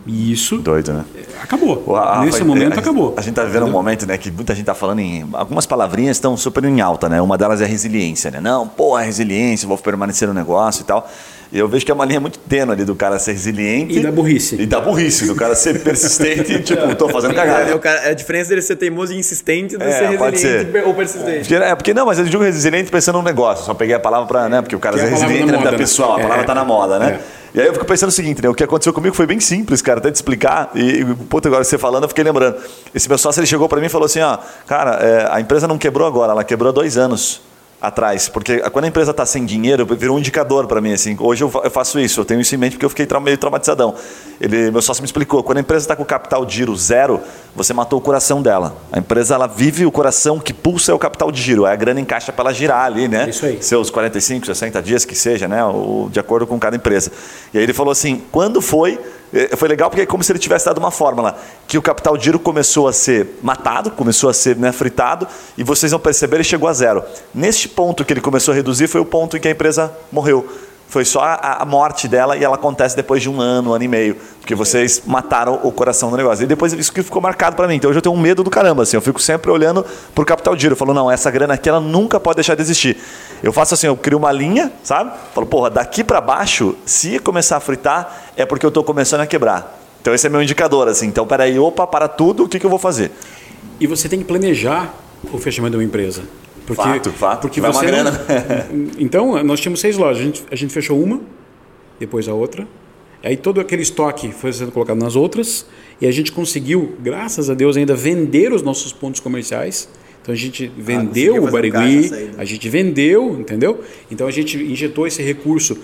E isso. Doido, né? Acabou. Nesse momento a, acabou. A gente está vivendo Entendeu? um momento, né, que muita gente está falando em. Algumas palavrinhas estão super em alta, né? Uma delas é resiliência, né? Não, pô, é resiliência, vou permanecer no negócio e tal. E eu vejo que é uma linha muito tênue ali do cara ser resiliente. E da burrice. E da burrice, do cara ser persistente e, <laughs> tipo, tô fazendo cagada. É, cara, é a diferença dele ser teimoso e insistente do é, ser resiliente ser. ou persistente. É, porque não, mas eu digo resiliente pensando num negócio. Só peguei a palavra para, né? Porque o cara que é resiliente é da, da pessoa, a palavra é, tá na moda, né? É. E aí eu fico pensando o seguinte, né? O que aconteceu comigo foi bem simples, cara, até te explicar. E, puta, agora você falando, eu fiquei lembrando. Esse meu sócio, ele chegou para mim e falou assim, ó, cara, é, a empresa não quebrou agora, ela quebrou há dois anos atrás, porque quando a empresa está sem dinheiro, virou um indicador para mim assim. Hoje eu faço isso, eu tenho isso em mente porque eu fiquei meio traumatizadão. Ele, meu sócio me explicou, quando a empresa está com capital de giro zero, você matou o coração dela. A empresa ela vive o coração que pulsa é o capital de giro, é a grana encaixa para ela girar ali, né? Isso aí. Seus 45, 60 dias que seja, né? O, de acordo com cada empresa. E aí ele falou assim, quando foi foi legal porque é como se ele tivesse dado uma fórmula que o capital de giro começou a ser matado, começou a ser né, fritado e vocês vão perceber ele chegou a zero. Neste ponto que ele começou a reduzir foi o ponto em que a empresa morreu. Foi só a, a, morte dela e ela acontece depois de um ano, um ano e meio. Porque vocês mataram o coração do negócio. E depois isso que ficou marcado para mim. Então hoje eu tenho um medo do caramba. Assim, eu fico sempre olhando pro capital giro. Eu falo, não, essa grana aqui ela nunca pode deixar de existir. Eu faço assim, eu crio uma linha, sabe? Falo, porra, daqui para baixo, se começar a fritar, é porque eu estou começando a quebrar. Então esse é meu indicador. Assim. Então, peraí, opa, para tudo, o que, que eu vou fazer? E você tem que planejar o fechamento de uma empresa. Porque, fato, fato. Porque Vai você não... <laughs> Então, nós tínhamos seis lojas. A gente, a gente fechou uma, depois a outra. Aí todo aquele estoque foi sendo colocado nas outras. E a gente conseguiu, graças a Deus, ainda vender os nossos pontos comerciais. Então a gente ah, vendeu ah, o Barigui, a gente vendeu, entendeu? Então a gente injetou esse recurso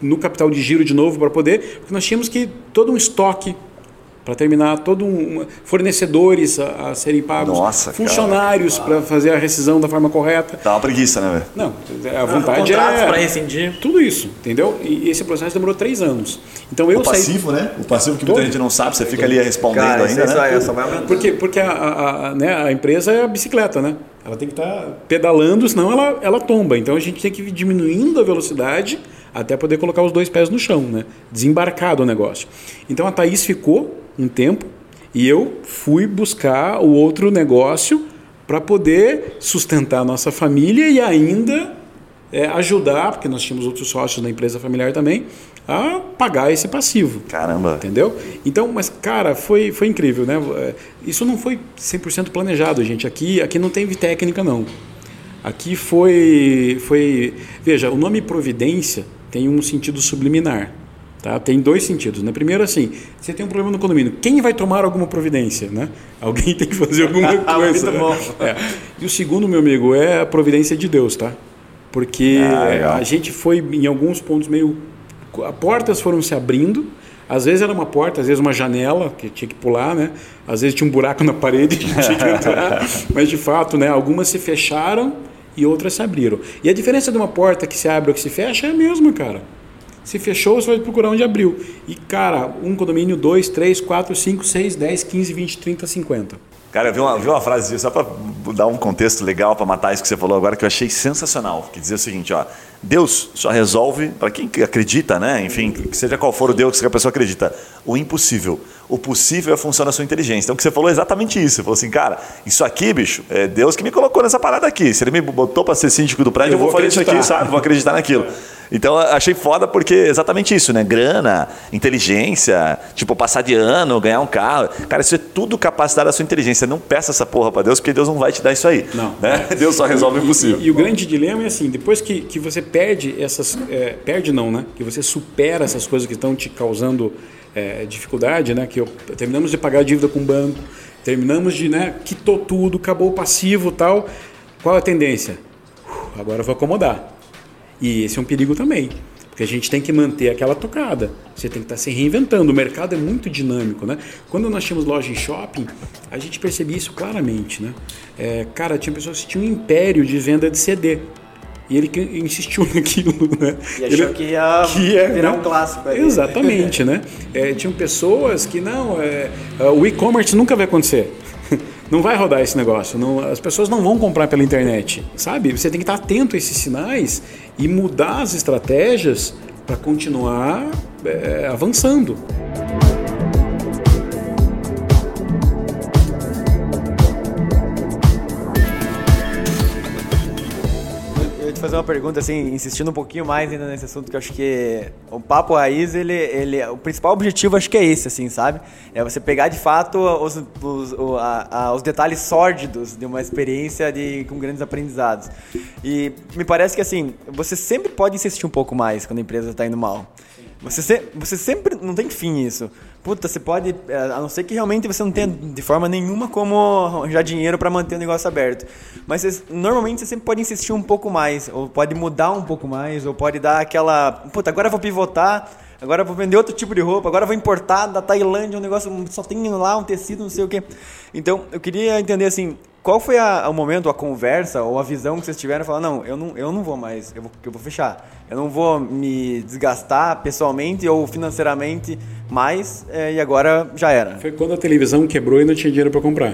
no capital de giro de novo para poder, porque nós tínhamos que todo um estoque para terminar, todo um fornecedores a, a serem pagos, Nossa, funcionários para fazer a rescisão da forma correta. Dá uma preguiça, né, velho? Não, a vontade ah, é para rescindir. Tudo isso, entendeu? E esse processo demorou três anos. Então eu o passivo, saí... né? O passivo que muita gente não sabe, você fica ali respondendo Cara, ainda, né? É, só vai porque porque a, a, a, né, a empresa é a bicicleta, né? Ela tem que estar tá pedalando, senão ela, ela tomba. Então a gente tem que ir diminuindo a velocidade até poder colocar os dois pés no chão, né? Desembarcar o negócio. Então a Thaís ficou um tempo e eu fui buscar o outro negócio para poder sustentar a nossa família e ainda é, ajudar, porque nós tínhamos outros sócios da empresa familiar também, a pagar esse passivo. Caramba. Entendeu? Então, mas cara, foi, foi incrível, né? É, isso não foi 100% planejado, gente. Aqui, aqui não teve técnica não. Aqui foi foi, veja, o nome providência tem um sentido subliminar. Tá? Tem dois sentidos. Né? Primeiro, assim, você tem um problema no condomínio, quem vai tomar alguma providência? Né? Alguém <laughs> tem que fazer alguma <laughs> coisa. né? é. E o segundo, meu amigo, é a providência de Deus, tá? Porque ah, a gente foi em alguns pontos meio. Portas foram se abrindo. Às vezes era uma porta, às vezes uma janela que tinha que pular, né? Às vezes tinha um buraco na parede que tinha que entrar. <laughs> Mas de fato, né? Algumas se fecharam e outras se abriram. E a diferença de uma porta que se abre ou que se fecha é a mesma, cara. Se fechou, você vai procurar onde abriu. E, cara, um condomínio, dois, três, quatro, cinco, seis, dez, quinze, vinte, trinta, cinquenta. Cara, eu vi uma, vi uma frase, só para dar um contexto legal para matar isso que você falou agora, que eu achei sensacional. Que dizia o seguinte: ó, Deus só resolve, para quem acredita, né? Enfim, seja qual for o Deus que a pessoa acredita, o impossível. O possível é a função da sua inteligência. Então, o que você falou é exatamente isso. Você falou assim, cara, isso aqui, bicho, é Deus que me colocou nessa parada aqui. Se ele me botou para ser síndico do prédio, eu, eu vou, fazer acreditar. isso aqui, sabe? Vou acreditar naquilo. Então eu achei foda porque é exatamente isso, né? Grana, inteligência, tipo, passar de ano, ganhar um carro. Cara, isso é tudo capacidade da sua inteligência. Não peça essa porra pra Deus, porque Deus não vai te dar isso aí. Não. Né? <laughs> Deus só resolve o E- impossível. E, e o grande dilema é assim, depois que, que você perde essas. é, perde não, né? Que você supera essas coisas que estão te causando é, dificuldade, né? Que eu- terminamos de pagar a dívida com o banco, terminamos de, né? Quitou tudo, acabou o passivo tal. Qual a tendência? Agora eu vou acomodar. E esse é um perigo também. Porque a gente tem que manter aquela tocada. Você tem que estar se reinventando. O mercado é muito dinâmico, né? Quando nós tínhamos loja em shopping, a gente percebia isso claramente, né? É, cara, tinha pessoas que tinham um império de venda de CD. E ele que- insistiu <laughs> naquilo, né? E achou Ele- que ia virar um clássico aí. Exatamente, né? É, tinham pessoas que não, é, é, o e-commerce nunca vai acontecer. <laughs> Não vai rodar esse negócio. não- as pessoas não vão comprar pela internet, sabe? Você tem que estar atento a esses sinais e mudar as estratégias para continuar é, avançando. Fazer uma pergunta, assim, insistindo um pouquinho mais ainda nesse assunto, que eu acho que o Papo Raiz, ele, ele, o principal objetivo acho que é esse, assim, sabe? É você pegar de fato os, os, o- a- a- os detalhes sórdidos de uma experiência de, com grandes aprendizados. E me parece que, assim, você sempre pode insistir um pouco mais quando a empresa está indo mal. Você, se- você sempre. Não tem fim isso. Puta, você pode. é, A não ser que realmente você não tenha de forma nenhuma como arranjar dinheiro para manter o negócio aberto. Mas você- normalmente você sempre pode insistir um pouco mais, ou pode mudar um pouco mais, ou pode dar aquela. Puta, agora eu vou pivotar, agora eu vou vender outro tipo de roupa, agora eu vou importar da Tailândia um negócio, só tem lá um tecido, não sei o quê. Então, eu queria entender assim. Qual foi a- o momento, a conversa ou a visão que vocês tiveram? Falar, não, eu não, eu não vou mais, eu vou, eu vou fechar. Eu não vou me desgastar pessoalmente ou financeiramente mais é, e agora já era. Foi quando a televisão quebrou e não tinha dinheiro para comprar.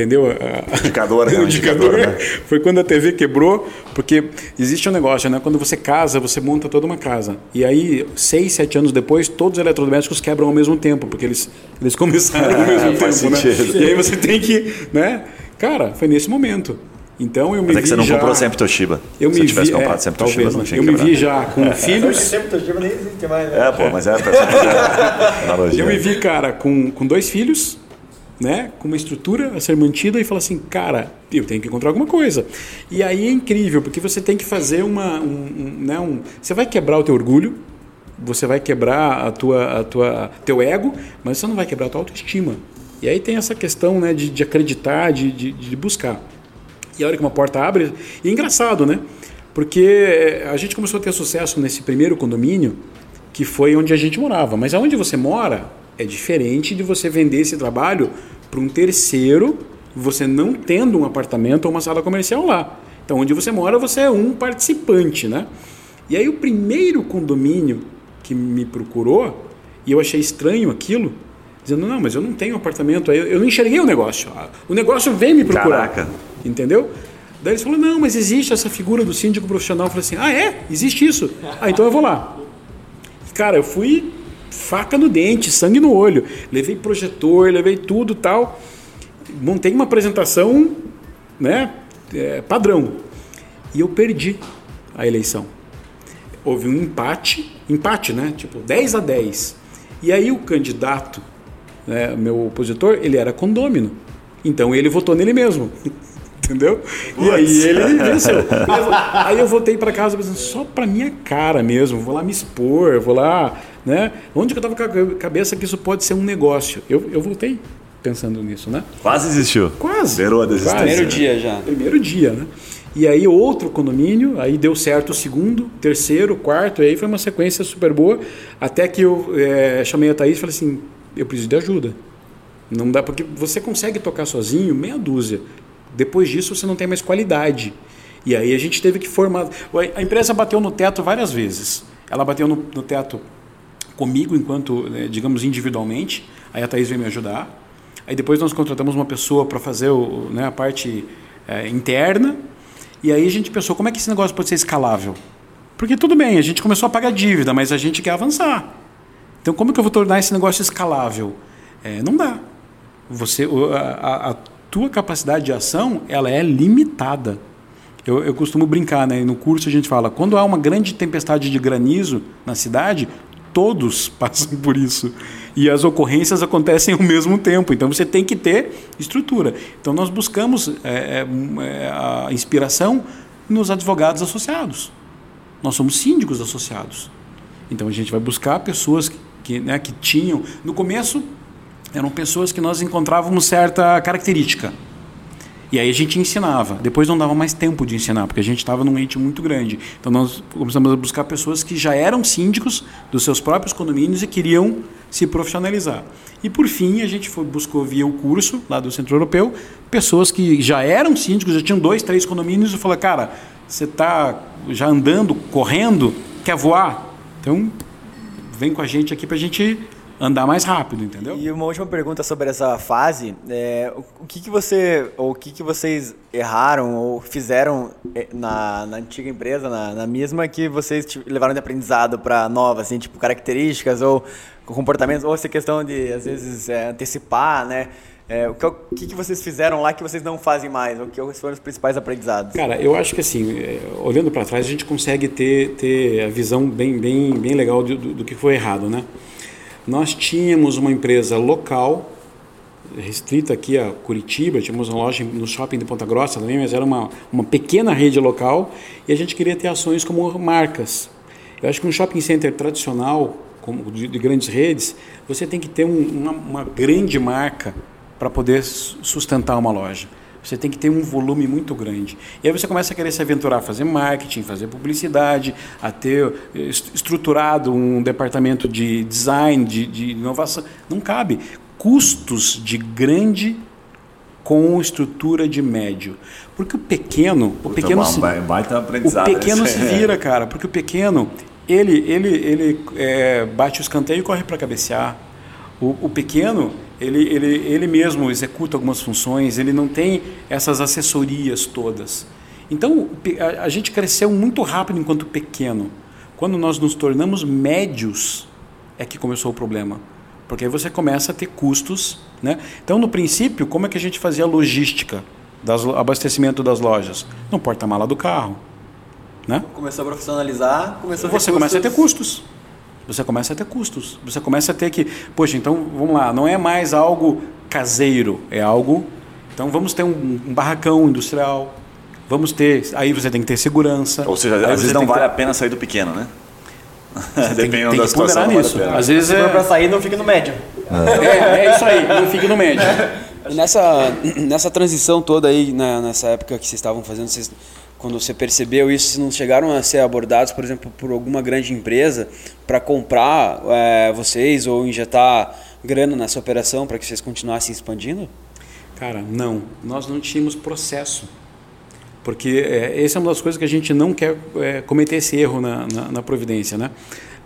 Entendeu? A- Indicador, né? <laughs> o Um indicador, indicador né? foi quando a TV quebrou, porque existe um negócio, né? Quando você casa, você monta toda uma casa. E aí, seis, sete anos depois, todos os eletrodomésticos quebram ao mesmo tempo, porque eles, eles começaram ao <laughs> mesmo Faz tempo, né? E aí você tem que, né? Cara, foi nesse momento. Então eu me Mas é vi que você não já... comprou sempre Toshiba. Eu Se me eu tivesse vi, comprado é, sempre talvez, Toshiba, não né? tinha Eu me vi já com <laughs> filhos. Sempre Toshiba nem existe mais, É, pô, mas é a analogia. Eu me vi, cara, com, com dois filhos, né? Com uma estrutura a ser mantida e falar assim, cara, eu tenho que encontrar alguma coisa. E aí é incrível, porque você tem que fazer uma. Um, um, né, um, você vai quebrar o teu orgulho, você vai quebrar a tua, a tua, teu ego, mas você não vai quebrar a tua autoestima. E aí tem essa questão né, de, de acreditar, de, de, de buscar. E a hora que uma porta abre, e é engraçado, né? Porque eh, a gente começou a ter sucesso nesse primeiro condomínio, que foi onde a gente morava. Mas aonde você mora é diferente de você vender esse trabalho para um terceiro, você não tendo um apartamento ou uma sala comercial lá. Então, onde você mora, você é um participante, né? E aí, o primeiro condomínio que me procurou, e eu achei estranho aquilo, dizendo: Não, mas eu não tenho apartamento, aí eu não enxerguei o negócio. O negócio vem me procurar. Caraca. Entendeu? Daí eles falaram: Não, mas existe essa figura do síndico profissional. Eu falei assim: Ah, é? Existe isso? Ah, então eu vou lá. Cara, eu fui faca no dente, sangue no olho. Levei projetor, levei tudo tal. Montei uma apresentação né, é, padrão. E eu perdi a eleição. Houve um empate, empate, né? Tipo, 10 a 10. E aí o candidato, né, meu opositor, ele era condômino. Então ele votou nele mesmo. <laughs> Entendeu? E aí ele venceu. Aí eu voltei para casa pensando, só para minha cara mesmo, vou lá me expor, vou lá, né? Onde que eu tava com a cabeça que isso pode ser um negócio? Eu, eu voltei pensando nisso, né? Quase existiu. Quase. Zerou a desistência. Quase. Primeiro dia já. Primeiro dia, né? E aí outro condomínio, aí deu certo o segundo, terceiro, quarto, e aí foi uma sequência super boa, até que eu eh, chamei a Thaís e falei assim, eu preciso de ajuda. Não dá, porque você consegue tocar sozinho meia dúzia. Depois disso você não tem mais qualidade. E aí a gente teve que formar. A empresa bateu no teto várias vezes. Ela bateu no, no teto comigo, enquanto, né, digamos, individualmente. Aí a Thaís veio me ajudar. Aí depois nós contratamos uma pessoa para fazer o, né, a parte é, interna. E aí a gente pensou, como é que esse negócio pode ser escalável? Porque tudo bem, a gente começou a pagar dívida, mas a gente quer avançar. Então como que eu vou tornar esse negócio escalável? É, não dá. Você, a- a tua capacidade de ação ela é limitada. Eu, eu costumo brincar, né? No curso a gente fala, quando há uma grande tempestade de granizo na cidade, todos <laughs> passam por isso. E as ocorrências acontecem ao mesmo tempo. Então você tem que ter estrutura. Então nós buscamos é, é, a inspiração nos advogados associados. Nós somos síndicos associados. Então a gente vai buscar pessoas que, né, que tinham. No começo eram pessoas que nós encontrávamos certa característica. E aí a gente ensinava. Depois não dava mais tempo de ensinar, porque a gente estava num ente muito grande. Então nós começamos a buscar pessoas que já eram síndicos dos seus próprios condomínios e queriam se profissionalizar. E por fim a gente foi, buscou via o curso lá do Centro Europeu pessoas que já eram síndicos, já tinham dois, três condomínios e falou, cara, você está já andando, correndo, quer voar? Então vem com a gente aqui para a gente andar mais rápido, entendeu? E uma última pergunta sobre essa fase, é, o que, que você, ou o que, que vocês erraram ou fizeram é, na, na antiga empresa, na, na mesma que vocês levaram de aprendizado para nova, assim, tipo características ou comportamentos, ou essa questão de às vezes é, antecipar, né? É, o, que, o que, que vocês fizeram lá que vocês não fazem mais? O que foram os principais aprendizados? Cara, eu acho que assim, é, olhando para trás, a gente consegue ter, ter a visão bem, bem, bem legal do, do, do que foi errado, né? Nós tínhamos uma empresa local, restrita aqui a Curitiba, tínhamos uma loja no shopping de Ponta Grossa também, mas era uma, uma pequena rede local e a gente queria ter ações como marcas. Eu acho que um shopping center tradicional, como de, de grandes redes, você tem que ter um, uma, uma grande marca para poder sustentar uma loja. Você tem que ter um volume muito grande. E aí você começa a querer se aventurar a fazer marketing, fazer publicidade, a ter estruturado um departamento de design, de, de inovação. Não cabe. Custos de grande com estrutura de médio. Porque o pequeno, o pequeno se, o pequeno se vira, cara, porque o pequeno ele ele ele é, bate o escanteio e corre para cabecear. O, o pequeno ele, ele, ele mesmo executa algumas funções, ele não tem essas assessorias todas. Então, a, a gente cresceu muito rápido enquanto pequeno. Quando nós nos tornamos médios, é que começou o problema. Porque aí você começa a ter custos. Né? Então, no princípio, como é que a gente fazia a logística, das, abastecimento das lojas? No porta-mala do carro. Né? Começou a profissionalizar, começou a Você começa a ter custos você começa a ter custos. Você começa a ter que, poxa, então vamos lá, não é mais algo caseiro, é algo. Então vamos ter um, um barracão industrial, vamos ter. Aí você tem que ter segurança. Ou seja, às vezes não vale ter... a pena sair do pequeno, né? <laughs> Dependendo da situação. Nisso. Vale às vezes é... para sair não fica no médio. É, é isso aí, não fica no médio. <laughs> E nessa, nessa transição toda aí, né, nessa época que vocês estavam fazendo, vocês quando você percebeu isso, não chegaram a ser abordados, por exemplo, por alguma grande empresa para comprar é, vocês ou injetar grana nessa operação para que vocês continuassem expandindo? Cara, não. Nós não tínhamos processo. Porque é, essa é uma das coisas que a gente não quer é, cometer esse erro na, na, na Providência. Né?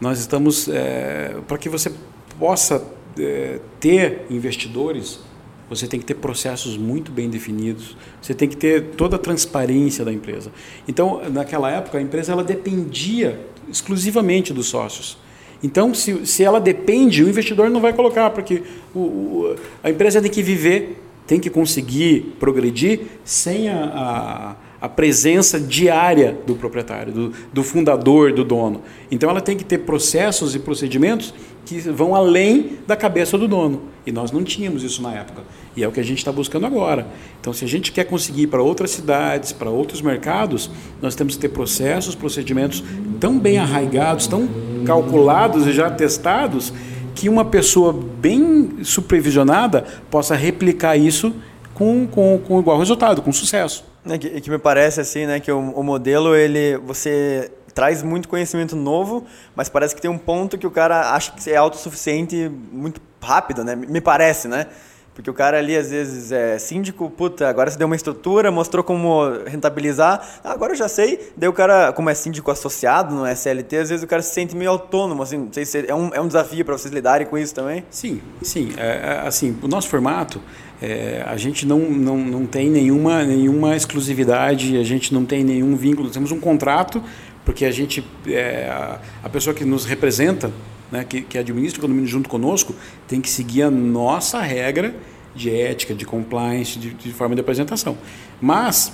Nós estamos. É, para que você possa é, ter investidores você tem que ter processos muito bem definidos, você tem que ter toda a transparência da empresa. Então, naquela época, a empresa ela dependia exclusivamente dos sócios. Então, se, se ela depende, o investidor não vai colocar, porque o, o, a empresa tem que viver, tem que conseguir progredir sem a, a, presença diária do proprietário, do, do fundador, do dono. Então, ela tem que ter processos e procedimentos que vão além da cabeça do dono. E nós não tínhamos isso na época. E é o que a gente está buscando agora. Então, se a gente quer conseguir ir para outras cidades, para outros mercados, nós temos que ter processos, procedimentos tão bem arraigados, tão calculados e já testados, que uma pessoa bem supervisionada possa replicar isso com, com, com igual resultado, com sucesso. É que, que, me parece assim, né, que o, o modelo ele você traz muito conhecimento novo, mas parece que tem um ponto que o cara acha que é autossuficiente muito rápido, né? Me parece, né? Porque o cara ali, às vezes, é síndico, puta, agora você deu uma estrutura, mostrou como rentabilizar, ah, agora eu já sei. Daí o cara, como é síndico associado, não é SLT, às vezes o cara se sente meio autônomo, assim, não sei se é um, é um desafio para vocês lidarem com isso também? Sim, sim. É, é, assim, o nosso formato, é, a gente não, não, não tem nenhuma, nenhuma exclusividade, a gente não tem nenhum vínculo, temos um contrato porque a gente, é, a, a, pessoa que nos representa, né, que, que administra o condomínio junto conosco, tem que seguir a nossa regra de ética, de compliance, de, de forma de apresentação. Mas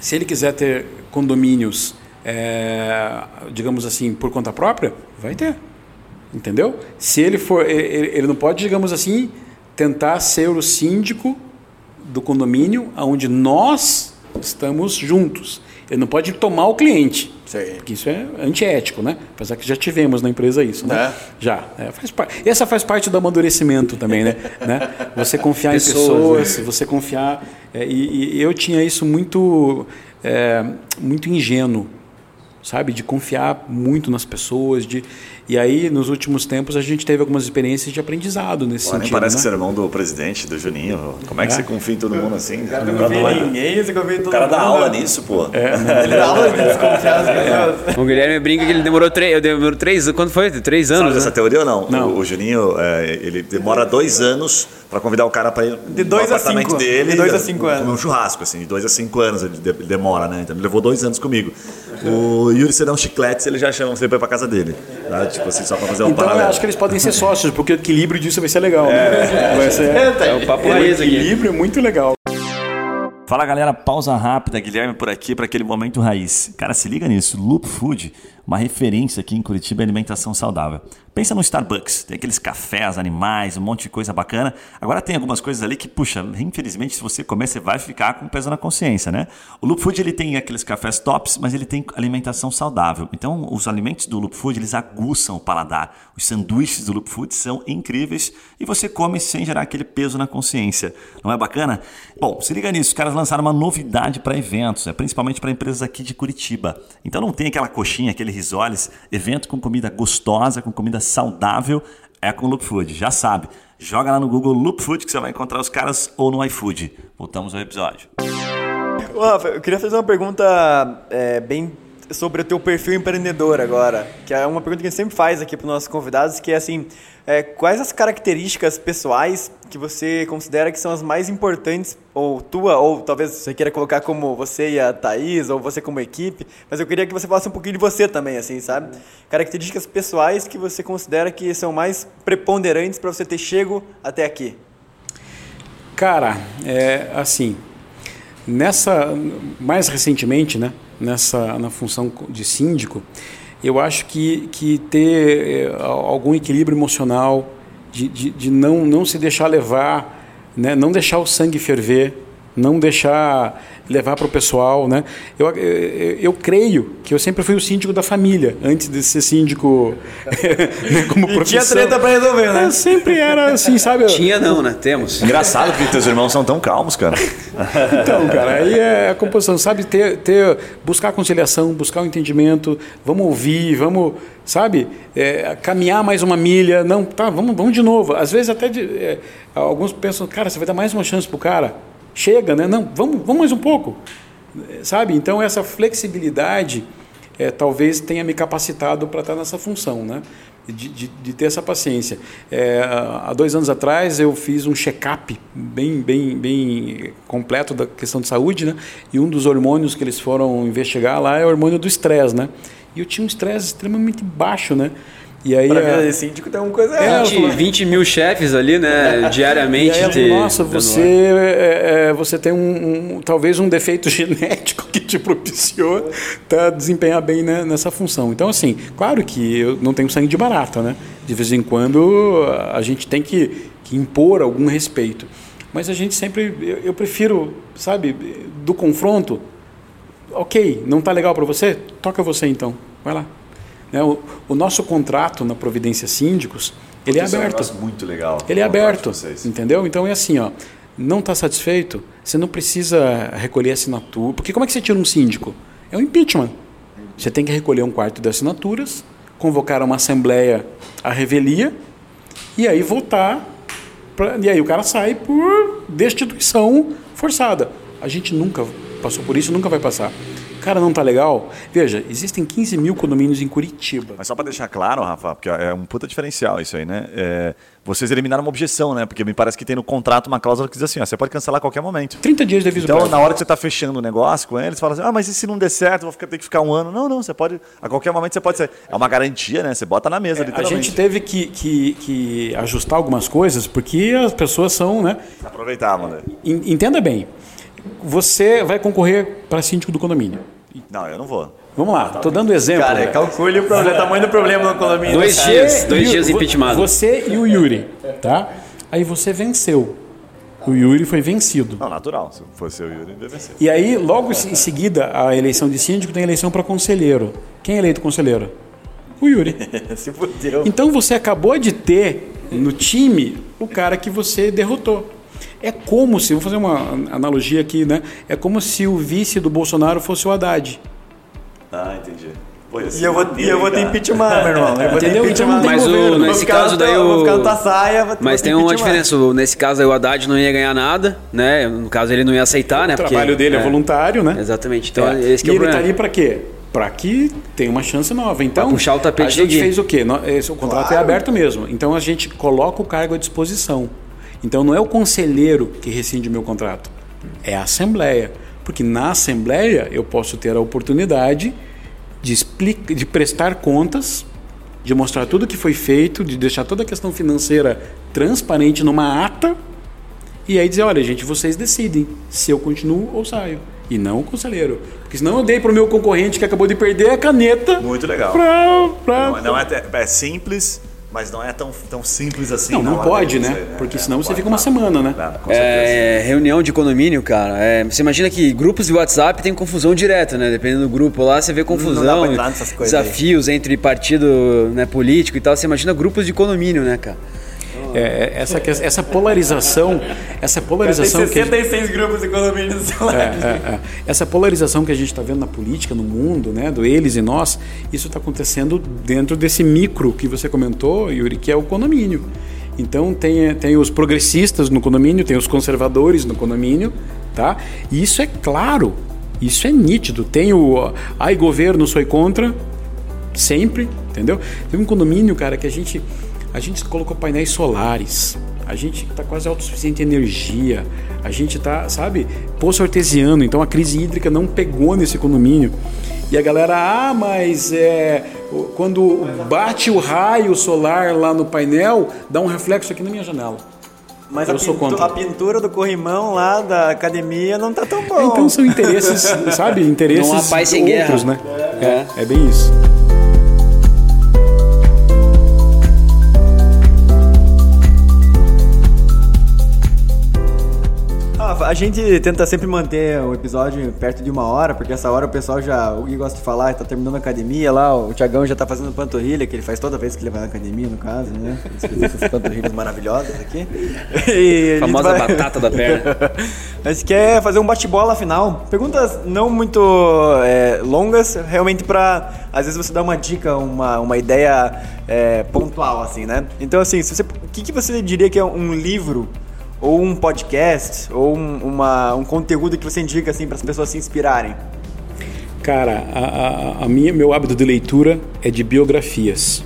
Se ele quiser ter condomínios, é, digamos assim, por conta própria, vai ter. Entendeu? Se ele for, ele, ele não pode, digamos assim, tentar ser o síndico do condomínio onde nós estamos juntos. Ele não pode tomar o cliente. Sim. Porque isso é antiético, né? Apesar que já tivemos na empresa isso, né? É. Já. É, faz par... Essa faz parte do amadurecimento também, né? <laughs> né? Você confiar Pessoas, em pessoas, você confiar. é, e, e eu tinha isso muito, é, muito ingênuo, sabe? De confiar muito nas pessoas. De... E aí, nos últimos tempos, a gente teve algumas experiências de aprendizado nesse Pô, nem sentido. parece né? ser irmão do presidente, do Juninho. Como é que É. você confia em todo mundo assim? Não cara? confia em ninguém, você confia em todo O cara dá mundo. aula nisso, pô. <laughs> Ele dá aula de desconfiar as pessoas. <laughs> O Guilherme brinca que ele demorou três. Demorou três. Quando foi? Três Sabe anos. dessa Né? teoria ou não? Não. O, o Juninho, é, ele demora dois anos pra convidar o cara pra ir De no dois a apartamento cinco. dele. De dois a cinco comer anos. um churrasco, assim, de dois a cinco anos ele demora, né? Então ele levou dois anos comigo. O Yuri, você dá um chiclete, ele já chama você pra ir pra casa dele. Tá? Tipo assim, só pra fazer um Então, eu paralelo. acho que eles podem ser sócios, porque o equilíbrio disso vai ser legal. né? Vai ser, É o papo o raiz aqui. equilíbrio é muito legal. Fala galera, pausa rápida, Guilherme por aqui para aquele momento raiz. Cara, se liga nisso, Loop Food, uma referência aqui em Curitiba em alimentação saudável. Pensa no Starbucks, tem aqueles cafés, animais, um monte de coisa bacana. Agora tem algumas coisas ali que, puxa, infelizmente se você comer você vai ficar com peso na consciência, né? O Loop Food ele tem aqueles cafés tops, mas ele tem alimentação saudável. Então os alimentos do Loop Food eles aguçam o paladar. Os sanduíches do Loop Food são incríveis e você come sem gerar aquele peso na consciência. Não é bacana? Bom, se liga nisso, os caras lançaram uma novidade para eventos, é principalmente para empresas aqui de Curitiba. Então não tem aquela coxinha, aquele risoles, evento com comida gostosa, com comida saudável, é com Loop Food, já sabe. Joga lá no Google Loop Food que você vai encontrar os caras ou no iFood. Voltamos ao episódio. Rafa, eu queria fazer uma pergunta é, bem sobre o teu perfil empreendedor agora, que é uma pergunta que a gente sempre faz aqui para os nossos convidados, que é assim, é, quais as características pessoais que você considera que são as mais importantes, ou tua, ou talvez você queira colocar como você e a Thaís, ou você como equipe, mas eu queria que você falasse um pouquinho de você também, assim, sabe? Características pessoais que você considera que são mais preponderantes para você ter chego até aqui. Cara, é assim, nessa mais recentemente, né, nessa na função de síndico, eu acho que, que ter eh, algum equilíbrio emocional, de, de, de não, não se deixar levar, né, não deixar o sangue ferver, não deixar levar para o pessoal, né? Eu, eu, eu creio que eu sempre fui o síndico da família antes de ser síndico <laughs> né, como E profissão. tinha treta para resolver, né? É, sempre era assim, sabe? Tinha não, né? Temos. Engraçado que teus irmãos são tão calmos, cara. Então, cara, aí é a composição, sabe? Ter, ter, buscar a conciliação, buscar o entendimento, vamos ouvir, vamos, sabe? É, caminhar mais uma milha, não, tá, vamos, vamos de novo. Às vezes até de, é, alguns pensam, cara, você vai dar mais uma chance pro cara? Chega, né? Não, vamos, vamos mais um pouco, sabe? Então essa flexibilidade é, talvez tenha me capacitado para estar nessa função, né? De, de, de ter essa paciência. É, há dois anos atrás eu fiz um check-up bem, bem, bem completo da questão de saúde, né? E um dos hormônios que eles foram investigar lá é o hormônio do estresse, né? E eu tinha um estresse extremamente baixo, né? E aí Para a- vida de síndico tem uma coisa É, errada. 20, 20 mil chefes ali, né? e Diariamente. aí te nossa, você, é, é, você tem um, um- talvez um defeito <laughs> genético que te propiciou tá, desempenhar bem né, nessa função. Então, assim, claro que eu não tenho sangue de barata, né? De vez em quando a gente tem que, que impor algum respeito. Mas a gente sempre, eu, eu prefiro, sabe, do confronto, ok, não está legal para você? Toca você então, vai lá. Né, o, o nosso contrato na Providência Síndicos, ele é um aberto. negócio muito legal. Ele é aberto, entendeu? Então é assim, ó, não está satisfeito, você não precisa recolher assinatura, porque como é que você tira um síndico? É um impeachment. Você tem que recolher um quarto de assinaturas, convocar uma assembleia à revelia e aí votar, pra, e aí o cara sai por destituição forçada. A gente nunca passou por isso, nunca vai passar. Cara, não tá legal? Veja, existem 15 mil condomínios em Curitiba. Mas só pra deixar claro, Rafa, porque é um puta diferencial isso aí, né? É, vocês eliminaram uma objeção, né? Porque me parece que tem no contrato uma cláusula que diz assim, ó, você pode cancelar a qualquer momento. 30 dias de aviso Então, na hora que você está fechando o negócio com eles, fala assim: ah, mas e se não der certo, vou ficar- ter que ficar um ano? Não, não, você pode, a qualquer momento você pode ser. É uma garantia, né? Você bota na mesa, A literalmente. gente teve que, que, que ajustar algumas coisas porque as pessoas são, né? Aproveitar, mano. En- Entenda bem, você vai concorrer para síndico do condomínio. Não, eu não vou. Vamos lá, estou dando exemplo. Cara, né? calcule o, problema, o tamanho do problema no condomínio. Dois dias, dois o- dias impeachment. Você e o Yuri, tá? Aí você venceu. O Yuri foi vencido. Não, natural. Se fosse eu, Yuri, deve ser. E aí, logo em seguida, a eleição de síndico tem eleição para conselheiro. Quem é eleito conselheiro? O Yuri. <laughs> Se fudeu. Então você acabou de ter no time o cara que você derrotou. É como se, vou fazer uma analogia aqui, né? É como se o vice do Bolsonaro fosse o Haddad. Ah, entendi. Pô, ia E eu vou, e eu vou ter impeachment, meu irmão. Eu vou ter Entendeu? impeachment. Então, Mas tem o, governo. Nesse ficar caso no daí o. Vou ficar na tua saia. vou- Mas vou tem uma diferença. o- Nesse caso aí o Haddad não ia ganhar nada, né? No caso ele não ia aceitar, né? O trabalho dele é, voluntário, né? Exatamente. Então É. esse que e é o ele tá problema. ali para quê? Para que tenha uma chance nova. Então, Pra puxar o tapete a do gente fez o quê? O contrato é aberto mesmo. Então a gente coloca o cargo à disposição. Então não é o conselheiro que rescinde o meu contrato, é a assembleia. Porque na assembleia eu posso ter a oportunidade de, explica, de prestar contas, de mostrar tudo o que foi feito, de deixar toda a questão financeira transparente numa ata e aí dizer, olha, gente, vocês decidem se eu continuo ou saio. E não o conselheiro. Porque senão eu dei pro meu concorrente que acabou de perder a caneta Muito legal. pra. pra... Não, não é, é simples, mas não é tão, tão simples assim. Não, não pode, né? deles, Porque É, senão não você fica uma semana, né? Não, com certeza. É, reunião de condomínio, cara. é, você imagina que grupos de WhatsApp tem confusão direta, né? Dependendo do grupo lá, você vê confusão, Não dá pra entrar nessas coisas aí. desafios entre partido né, político e tal. Você imagina grupos de condomínio, né, cara? É, essa, que- essa polarização, essa Tem polarização que a gente- 66 grupos de condomínio no celular. É, é, é. Essa polarização que a gente está vendo na política, no mundo, né, do eles e nós, isso está acontecendo dentro desse micro que você comentou, Yuri, que é o condomínio. Então tem, tem os progressistas no condomínio, tem os conservadores no condomínio, tá? E isso é claro, isso é nítido. Tem o ai governo, sou contra, sempre, entendeu? Tem um condomínio, cara, que a gente a gente colocou painéis solares. A gente está quase autossuficiente em energia. A gente está, sabe, poço artesiano. Então a crise hídrica não pegou nesse condomínio. E a galera, ah, mas é, quando bate o raio solar lá no painel, dá um reflexo aqui na minha janela. Mas Eu a, sou pintu- contra. a pintura do corrimão lá da academia não tá tão bom. Então são interesses, <laughs> sabe, interesses Não há paz sem outros, guerra. né? É, é bem isso. A gente tenta sempre manter o episódio perto de uma hora, porque essa hora o pessoal já. O Gui gosta de falar, tá terminando a academia lá, o Thiagão já tá fazendo panturrilha, que ele faz toda vez que ele vai na academia, no caso, né? Essas panturrilhas maravilhosas aqui. <laughs> E a Famosa vai- batata da perna. <laughs> A gente quer fazer um bate-bola final. Perguntas não muito é, longas, realmente pra às vezes você dar uma dica, uma, uma ideia é, pontual, assim, né? Então, assim, se você, o que, que você diria que é um livro, ou um podcast, ou um, uma, um conteúdo que você indica, assim, para as pessoas se inspirarem? Cara, a, a, a minha, meu hábito de leitura é de biografias,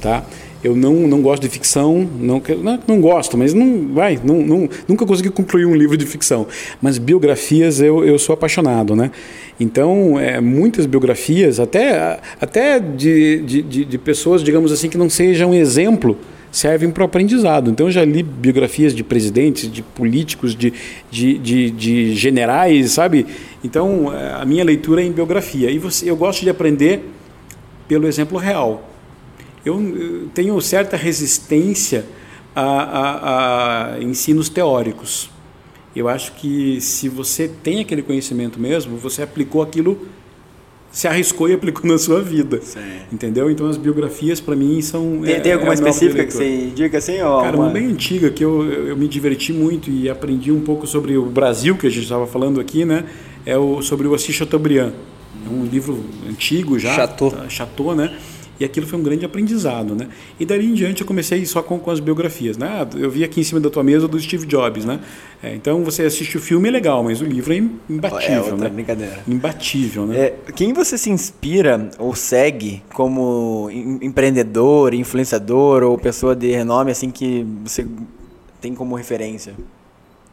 tá? Eu não, não gosto de ficção, não, não, não gosto, mas não vai, não, não, nunca consegui concluir um livro de ficção. Mas biografias eu, eu sou apaixonado, né? Então, é, muitas biografias, até, até de, de, de, de pessoas, digamos assim, que não sejam exemplo, servem para o aprendizado. Então, eu já li biografias de presidentes, de políticos, de, de, de, de generais, sabe? Então, eh, a minha leitura é em biografia. E você, eu gosto de aprender pelo exemplo real. Eu tenho certa resistência a, a, a ensinos teóricos. Eu acho que se você tem aquele conhecimento mesmo, você aplicou aquilo, se arriscou e aplicou na sua vida. Entendeu? Então as biografias para mim são. Tem, é- tem alguma é a minha específica que você indica, assim? Ou Cara, uma bem antiga que eu, eu, me diverti muito e aprendi um pouco sobre o Brasil, que a gente estava falando aqui, né? É o, sobre o Assis Chateaubriand. É um livro antigo já. Chateau. Chateau, né? E aquilo foi um grande aprendizado, né? E dali em diante eu comecei só com, com as biografias, né? Ah, Eu vi aqui em cima da tua mesa do Steve Jobs, né? É, então você assiste o filme é legal, mas o livro é im- imbatível, É outra né? brincadeira. Imbatível, né? É, quem você se inspira ou segue como em- empreendedor, influenciador ou pessoa de renome assim que você tem como referência?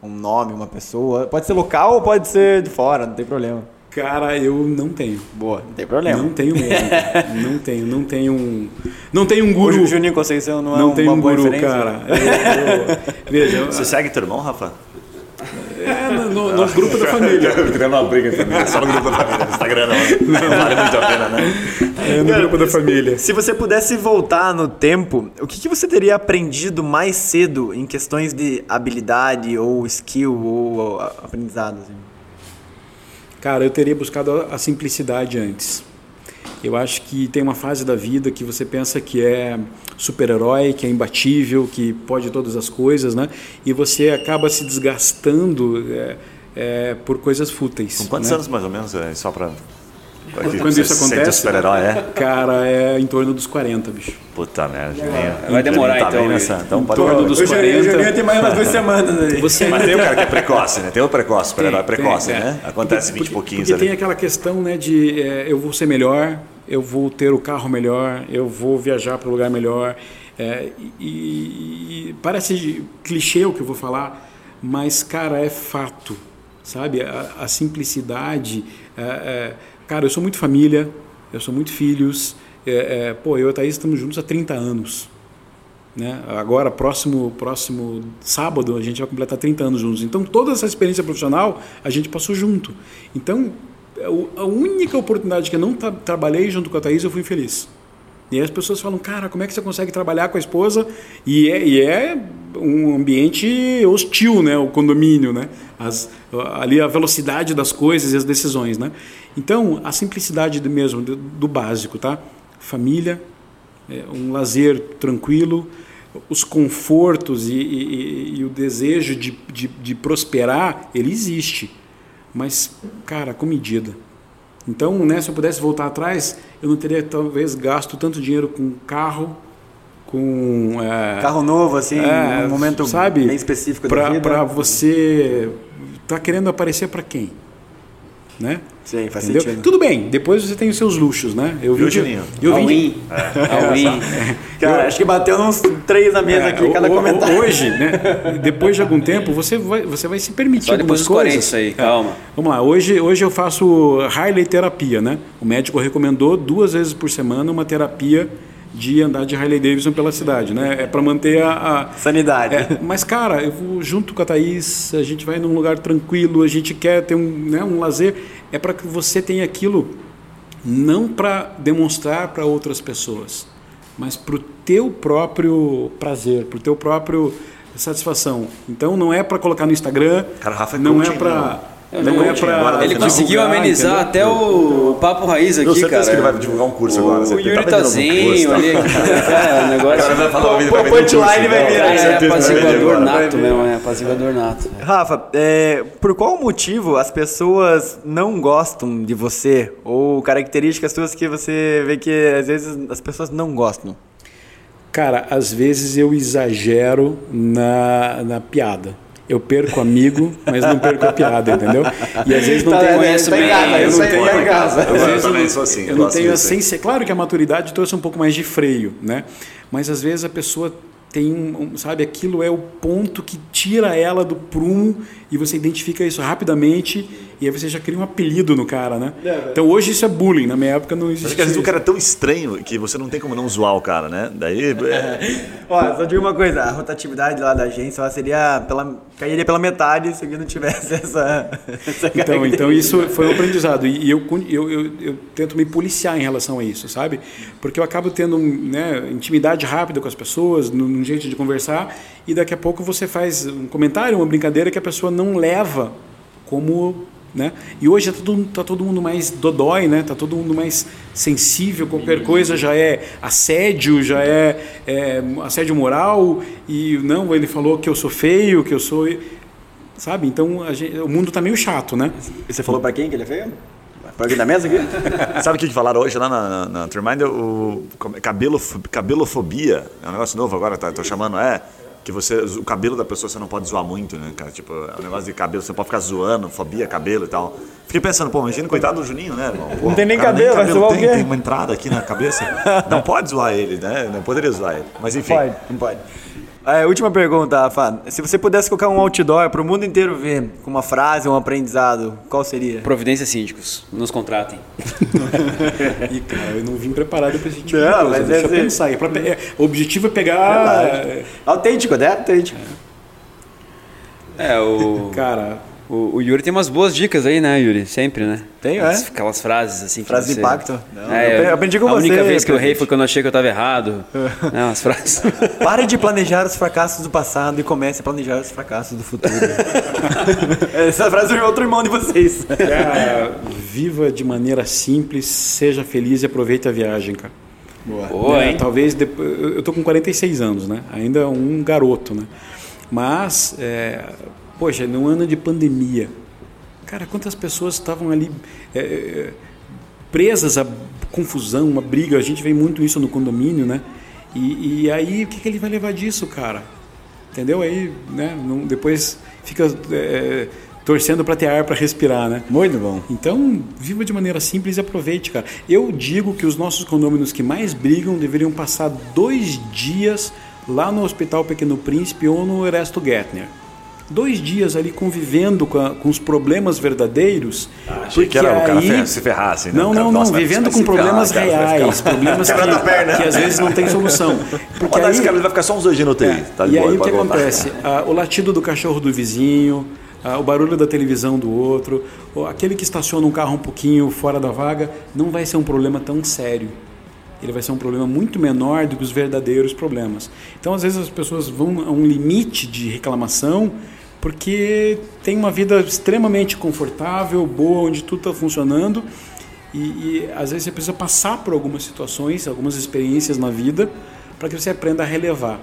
Um nome, uma pessoa. Pode ser local ou pode ser de fora, não tem problema. Cara, eu não tenho. Boa, não tem problema. Não tenho mesmo. <laughs> não tenho, não tenho um. Não tenho um O guru. Ju- Juninho Conceição não é Não uma tem um boa guru, cara. Eu- eu- veja, eu- Você segue teu irmão, Rafa? É, no, no- no grupo da família. <laughs> Criando uma briga também. Só no grupo da família. no Instagram não. Não vale muito a pena, né? É, no grupo da família. Se você pudesse voltar no tempo, o que, que você teria aprendido mais cedo em questões de habilidade ou skill ou aprendizado? assim? Cara, eu teria buscado a- simplicidade antes. Eu acho que tem uma fase da vida que você pensa que é super-herói, que é imbatível, que pode todas as coisas, né? E você acaba se desgastando é, é, por coisas fúteis. Com quantos né? anos mais ou menos? É, só pra. Quando isso Você sente acontece? super-herói, é? Cara, é em torno dos 40, bicho. Puta merda. Vai demorar, tá então, nessa. Então pode torno dos O Juninho, o 40. Juninho tem mais umas duas semanas aí. Você Mas tem o cara que é precoce, né? Tem o precoce, super-herói Tem, precoce, tem, é. né? Acontece Porque- 20 e pouquinhos Porque tem ali. aquela questão né, de é, eu vou ser melhor, eu vou ter o carro melhor, eu vou viajar para um lugar melhor. é, e, e parece clichê o que eu vou falar, mas, cara, é fato. Sabe? A, a simplicidade. é, é, cara, eu sou muito família, eu sou muito filhos. é, é, pô, eu e a Thaís estamos juntos há 30 anos. Né? Agora, próximo, próximo sábado, a gente vai completar 30 anos juntos. Então, toda essa experiência profissional a gente passou junto. Então, a única oportunidade que eu não tra- trabalhei junto com a Thaís, eu fui feliz. E aí as pessoas falam, cara, como é que você consegue trabalhar com a esposa? E é, e é um ambiente hostil, né? O condomínio, né? As, ali a velocidade das coisas e as decisões, né? Então, a simplicidade do mesmo, do, básico, tá? Família, é, um lazer tranquilo, os confortos e, e- e- e o desejo de, de, de prosperar, ele existe, mas, cara, com medida. Então, né, se eu pudesse voltar atrás, eu não teria talvez gasto tanto dinheiro com carro, com é, Carro novo, assim, é, num momento sabe, bem específico da pra- vida. pra você tá querendo aparecer para quem, né? Sim, faz Entendeu? sentido. Tudo bem, depois você tem os seus luxos, né? Eu Juninho? eu vim de- All-in. All-in. Cara, acho que bateu uns três na mesa É, aqui, cada ho- comentário. Hoje, né? Depois de algum tempo, você vai, você vai se permitir Só depois algumas dos 40 coisas. isso aí, É. calma. Vamos lá, hoje, hoje eu faço Harley terapia, né? O médico recomendou duas vezes por semana uma terapia de andar de Harley Davidson pela cidade, né? É para manter a, a- Sanidade. é, mas, cara, eu vou junto com a Thaís, a gente vai num lugar tranquilo, a gente quer ter um, né, um lazer. É para que você tenha aquilo não para demonstrar para outras pessoas, mas para o teu próprio prazer, para o teu próprio satisfação. Então, não é para colocar no Instagram, Cara, Rafa é não é para... Ele é Não é para né? Ele conseguiu divulgar, amenizar entendeu? até o papo raiz aqui, Eu certeza cara. que ele vai divulgar um curso agora. O Yuri tá zenho ali. Cara, <laughs> o negócio. O cara vai falar, vai Pô, vender um punchline curso, vai vir, né? é apaziguador nato mesmo, é apaziguador nato. Rafa, é, por qual motivo as pessoas não gostam de você? Ou características suas que você vê que às vezes as pessoas não gostam? Cara, às vezes eu exagero na, na piada. Eu perco amigo, mas não perco a piada, entendeu? E às vezes não Tá, tem... conheço tá em bem, casa, eu não aí tenho tá em casa. Eu vezes também sou assim, Eu não tenho a sensi... Claro que a maturidade trouxe um pouco mais de freio, né? Mas às vezes a pessoa tem um, um- sabe, aquilo é o ponto que tira ela do prumo e você identifica isso rapidamente e aí você já cria um apelido no cara, né? Então hoje isso é bullying, na minha época não existia. é que às vezes o cara é tão estranho que você não tem como não zoar o cara, né? Daí. é, <laughs> Ó, só digo uma coisa, a rotatividade lá da agência ela seria pela, cairia pela metade se não tivesse <laughs> essa, essa Então, característica. então isso foi um aprendizado e eu, eu, eu, eu tento me policiar em relação a isso, sabe? Porque eu acabo tendo né, intimidade rápida com as pessoas, num, num jeito de conversar e daqui a pouco você faz um comentário, uma brincadeira que a pessoa não leva como né? E hoje está todo, tá todo mundo mais dodói, né? Tá todo mundo mais sensível, qualquer coisa já é assédio, já é, é assédio moral e não, ele falou que eu sou feio, que eu sou sabe? Então gente- o mundo tá meio chato, né? E você falou pra quem que ele é feio? Pra alguém da mesa aqui? <laughs> Sabe o que falaram hoje lá na, na, na Triminder? O é? cabelo, cabelofobia. É um negócio novo agora, tá, tô chamando, é. Que você, o cabelo da pessoa você não pode zoar muito, né, cara? Tipo, é um negócio de cabelo, você pode ficar zoando, fobia, cabelo e tal. Fiquei pensando, pô, imagina, coitado do Juninho, né, irmão? Pô, Não tem nem o cara cabelo, vai zoar o tem, quê? tem uma entrada aqui na cabeça. Não pode zoar ele, né? Não poderia zoar ele. Mas enfim. Pode, não pode. É, última pergunta, Rafa. Se você pudesse colocar um outdoor pro mundo inteiro ver, com uma frase, um aprendizado, qual seria? Providência síndicos, nos contratem. <laughs> E, cara, eu não vim preparado para esse tipo Não, de coisa. mas Deixa é eu pensar. É pra pe- é, o objetivo é pegar. Verdade. Autêntico, né? Autêntico. É, o. <laughs> Cara, O, o Yuri tem umas boas dicas aí, né, Yuri? Sempre, né? Tenho, é. Aquelas frases assim. que Frase de impacto. Não, É, eu aprendi com a você, única vez que eu errei foi quando eu achei que eu tava errado. <laughs> é, umas frases. <laughs> Pare de planejar os fracassos do passado e comece a planejar os fracassos do futuro. <laughs> Essa frase é outro irmão de vocês. Cara, viva de maneira simples, seja feliz e aproveite a viagem, cara. Boa, Né, hein? Talvez depois, eu tô com 46 anos, né? Ainda um garoto, né? Mas, é, poxa, num ano de pandemia, cara, quantas pessoas estavam ali é, é, presas a confusão, uma briga. A gente vê muito isso no condomínio, né? E, e aí, o que, que ele vai levar disso, cara? Entendeu? Aí, né? Não, depois fica é, torcendo para ter ar para respirar, né? Muito bom. Então, viva de maneira simples e aproveite, cara. Eu digo que os nossos condôminos que mais brigam deveriam passar dois dias lá no Hospital Pequeno Príncipe ou no Erasto Gettner. Dois dias ali convivendo com, a- com os problemas verdadeiros. achei que era o cara se ferrasse, né? Não, não, não. nossa, vivendo com ferrar, problemas cara, reais. Problemas perna. que, que às vezes não tem solução. <laughs> Porque esse aí- cara, ele vai ficar só uns dois dias no UTI. é, Tá e boa, aí o que acontece? <laughs> Ah, o latido do cachorro do vizinho, ah, o barulho da televisão do outro, ou aquele que estaciona um carro um pouquinho fora da vaga, não vai ser um problema tão sério. Ele vai ser um problema muito menor do que os verdadeiros problemas. Então, às vezes, as pessoas vão a um limite de reclamação porque tem uma vida extremamente confortável, boa, onde tudo está funcionando. E, e às vezes você precisa passar por algumas situações, algumas experiências na vida, para que você aprenda a relevar.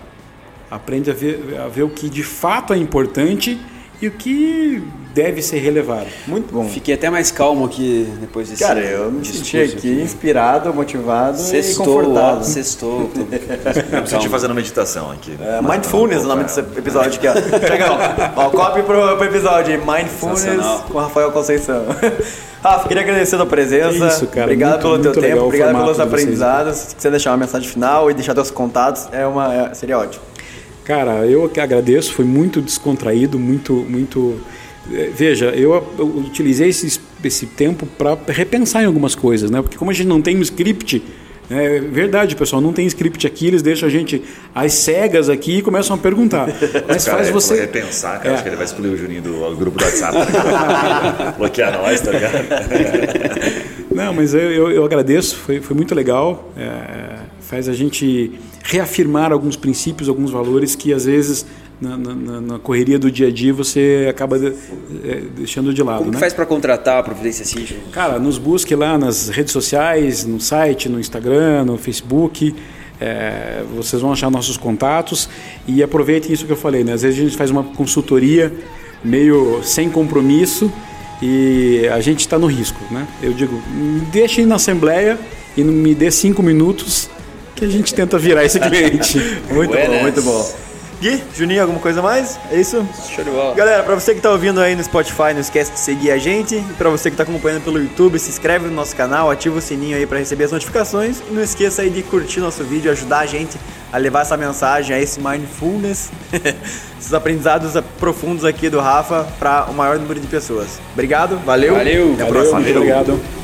Aprende a ver, a ver o que de fato é importante e o que deve ser relevado. Muito bom. Fiquei até mais calmo aqui depois desse Cara, eu me senti aqui inspirado, motivado e Sextou, confortável. sextou. tô- <laughs> Eu me senti fazendo meditação aqui. É, mindfulness, o nome desse episódio aqui, ó. Ó, copy pro, pro episódio, Mindfulness com Rafael Conceição. <laughs> Rafa, queria agradecer a tua presença. Isso, cara, Obrigado muito- pelo teu muito legal tempo, obrigado pelos de vocês, aprendizados. Se quiser deixar uma mensagem final e deixar teus contatos, é uma, é- seria ótimo. Cara, eu que agradeço, foi muito descontraído, muito, muito. Eh, Veja, eu, eu utilizei esse, esse tempo para repensar em algumas coisas, né? Porque como a gente não tem um script, né, é verdade, pessoal, não tem script aqui, eles deixam a gente às cegas aqui e começam a perguntar. <laughs> Mas Cara, faz ele você. falou repensar, cara. É. Acho que ele vai excluir o Juninho do grupo do WhatsApp. <laughs> Bloquear nós, tá ligado? <laughs> Não, mas eu, eu, eu agradeço, foi, foi muito legal. é, faz a gente reafirmar alguns princípios, alguns valores que às vezes na, na- na- correria do dia a dia você acaba de- é, deixando de lado. Como que né? faz pra contratar a Providência Síndica? Cara, nos busque lá nas redes sociais, no site, no Instagram, no Facebook. é, vocês vão achar nossos contatos e aproveitem isso que eu falei. Né? Às vezes a gente faz uma consultoria meio sem compromisso e a gente está no risco. Né? Eu digo, me deixem na assembleia e me dê cinco minutos que a gente tenta virar esse cliente. <laughs> Muito bom, muito bom. Gui, Juninho, alguma coisa mais? É isso? Show de bola. Galera, pra você que tá ouvindo aí no Spotify, não esquece de seguir a gente. E pra você que tá acompanhando pelo YouTube, se inscreve no nosso canal, ativa o sininho aí pra receber as notificações. E não esqueça aí de curtir nosso vídeo, ajudar a gente a levar essa mensagem, a esse mindfulness, <laughs> esses aprendizados profundos aqui do Rafa pra o maior número de pessoas. Obrigado, valeu. Valeu. Até a próxima. Valeu, muito obrigado.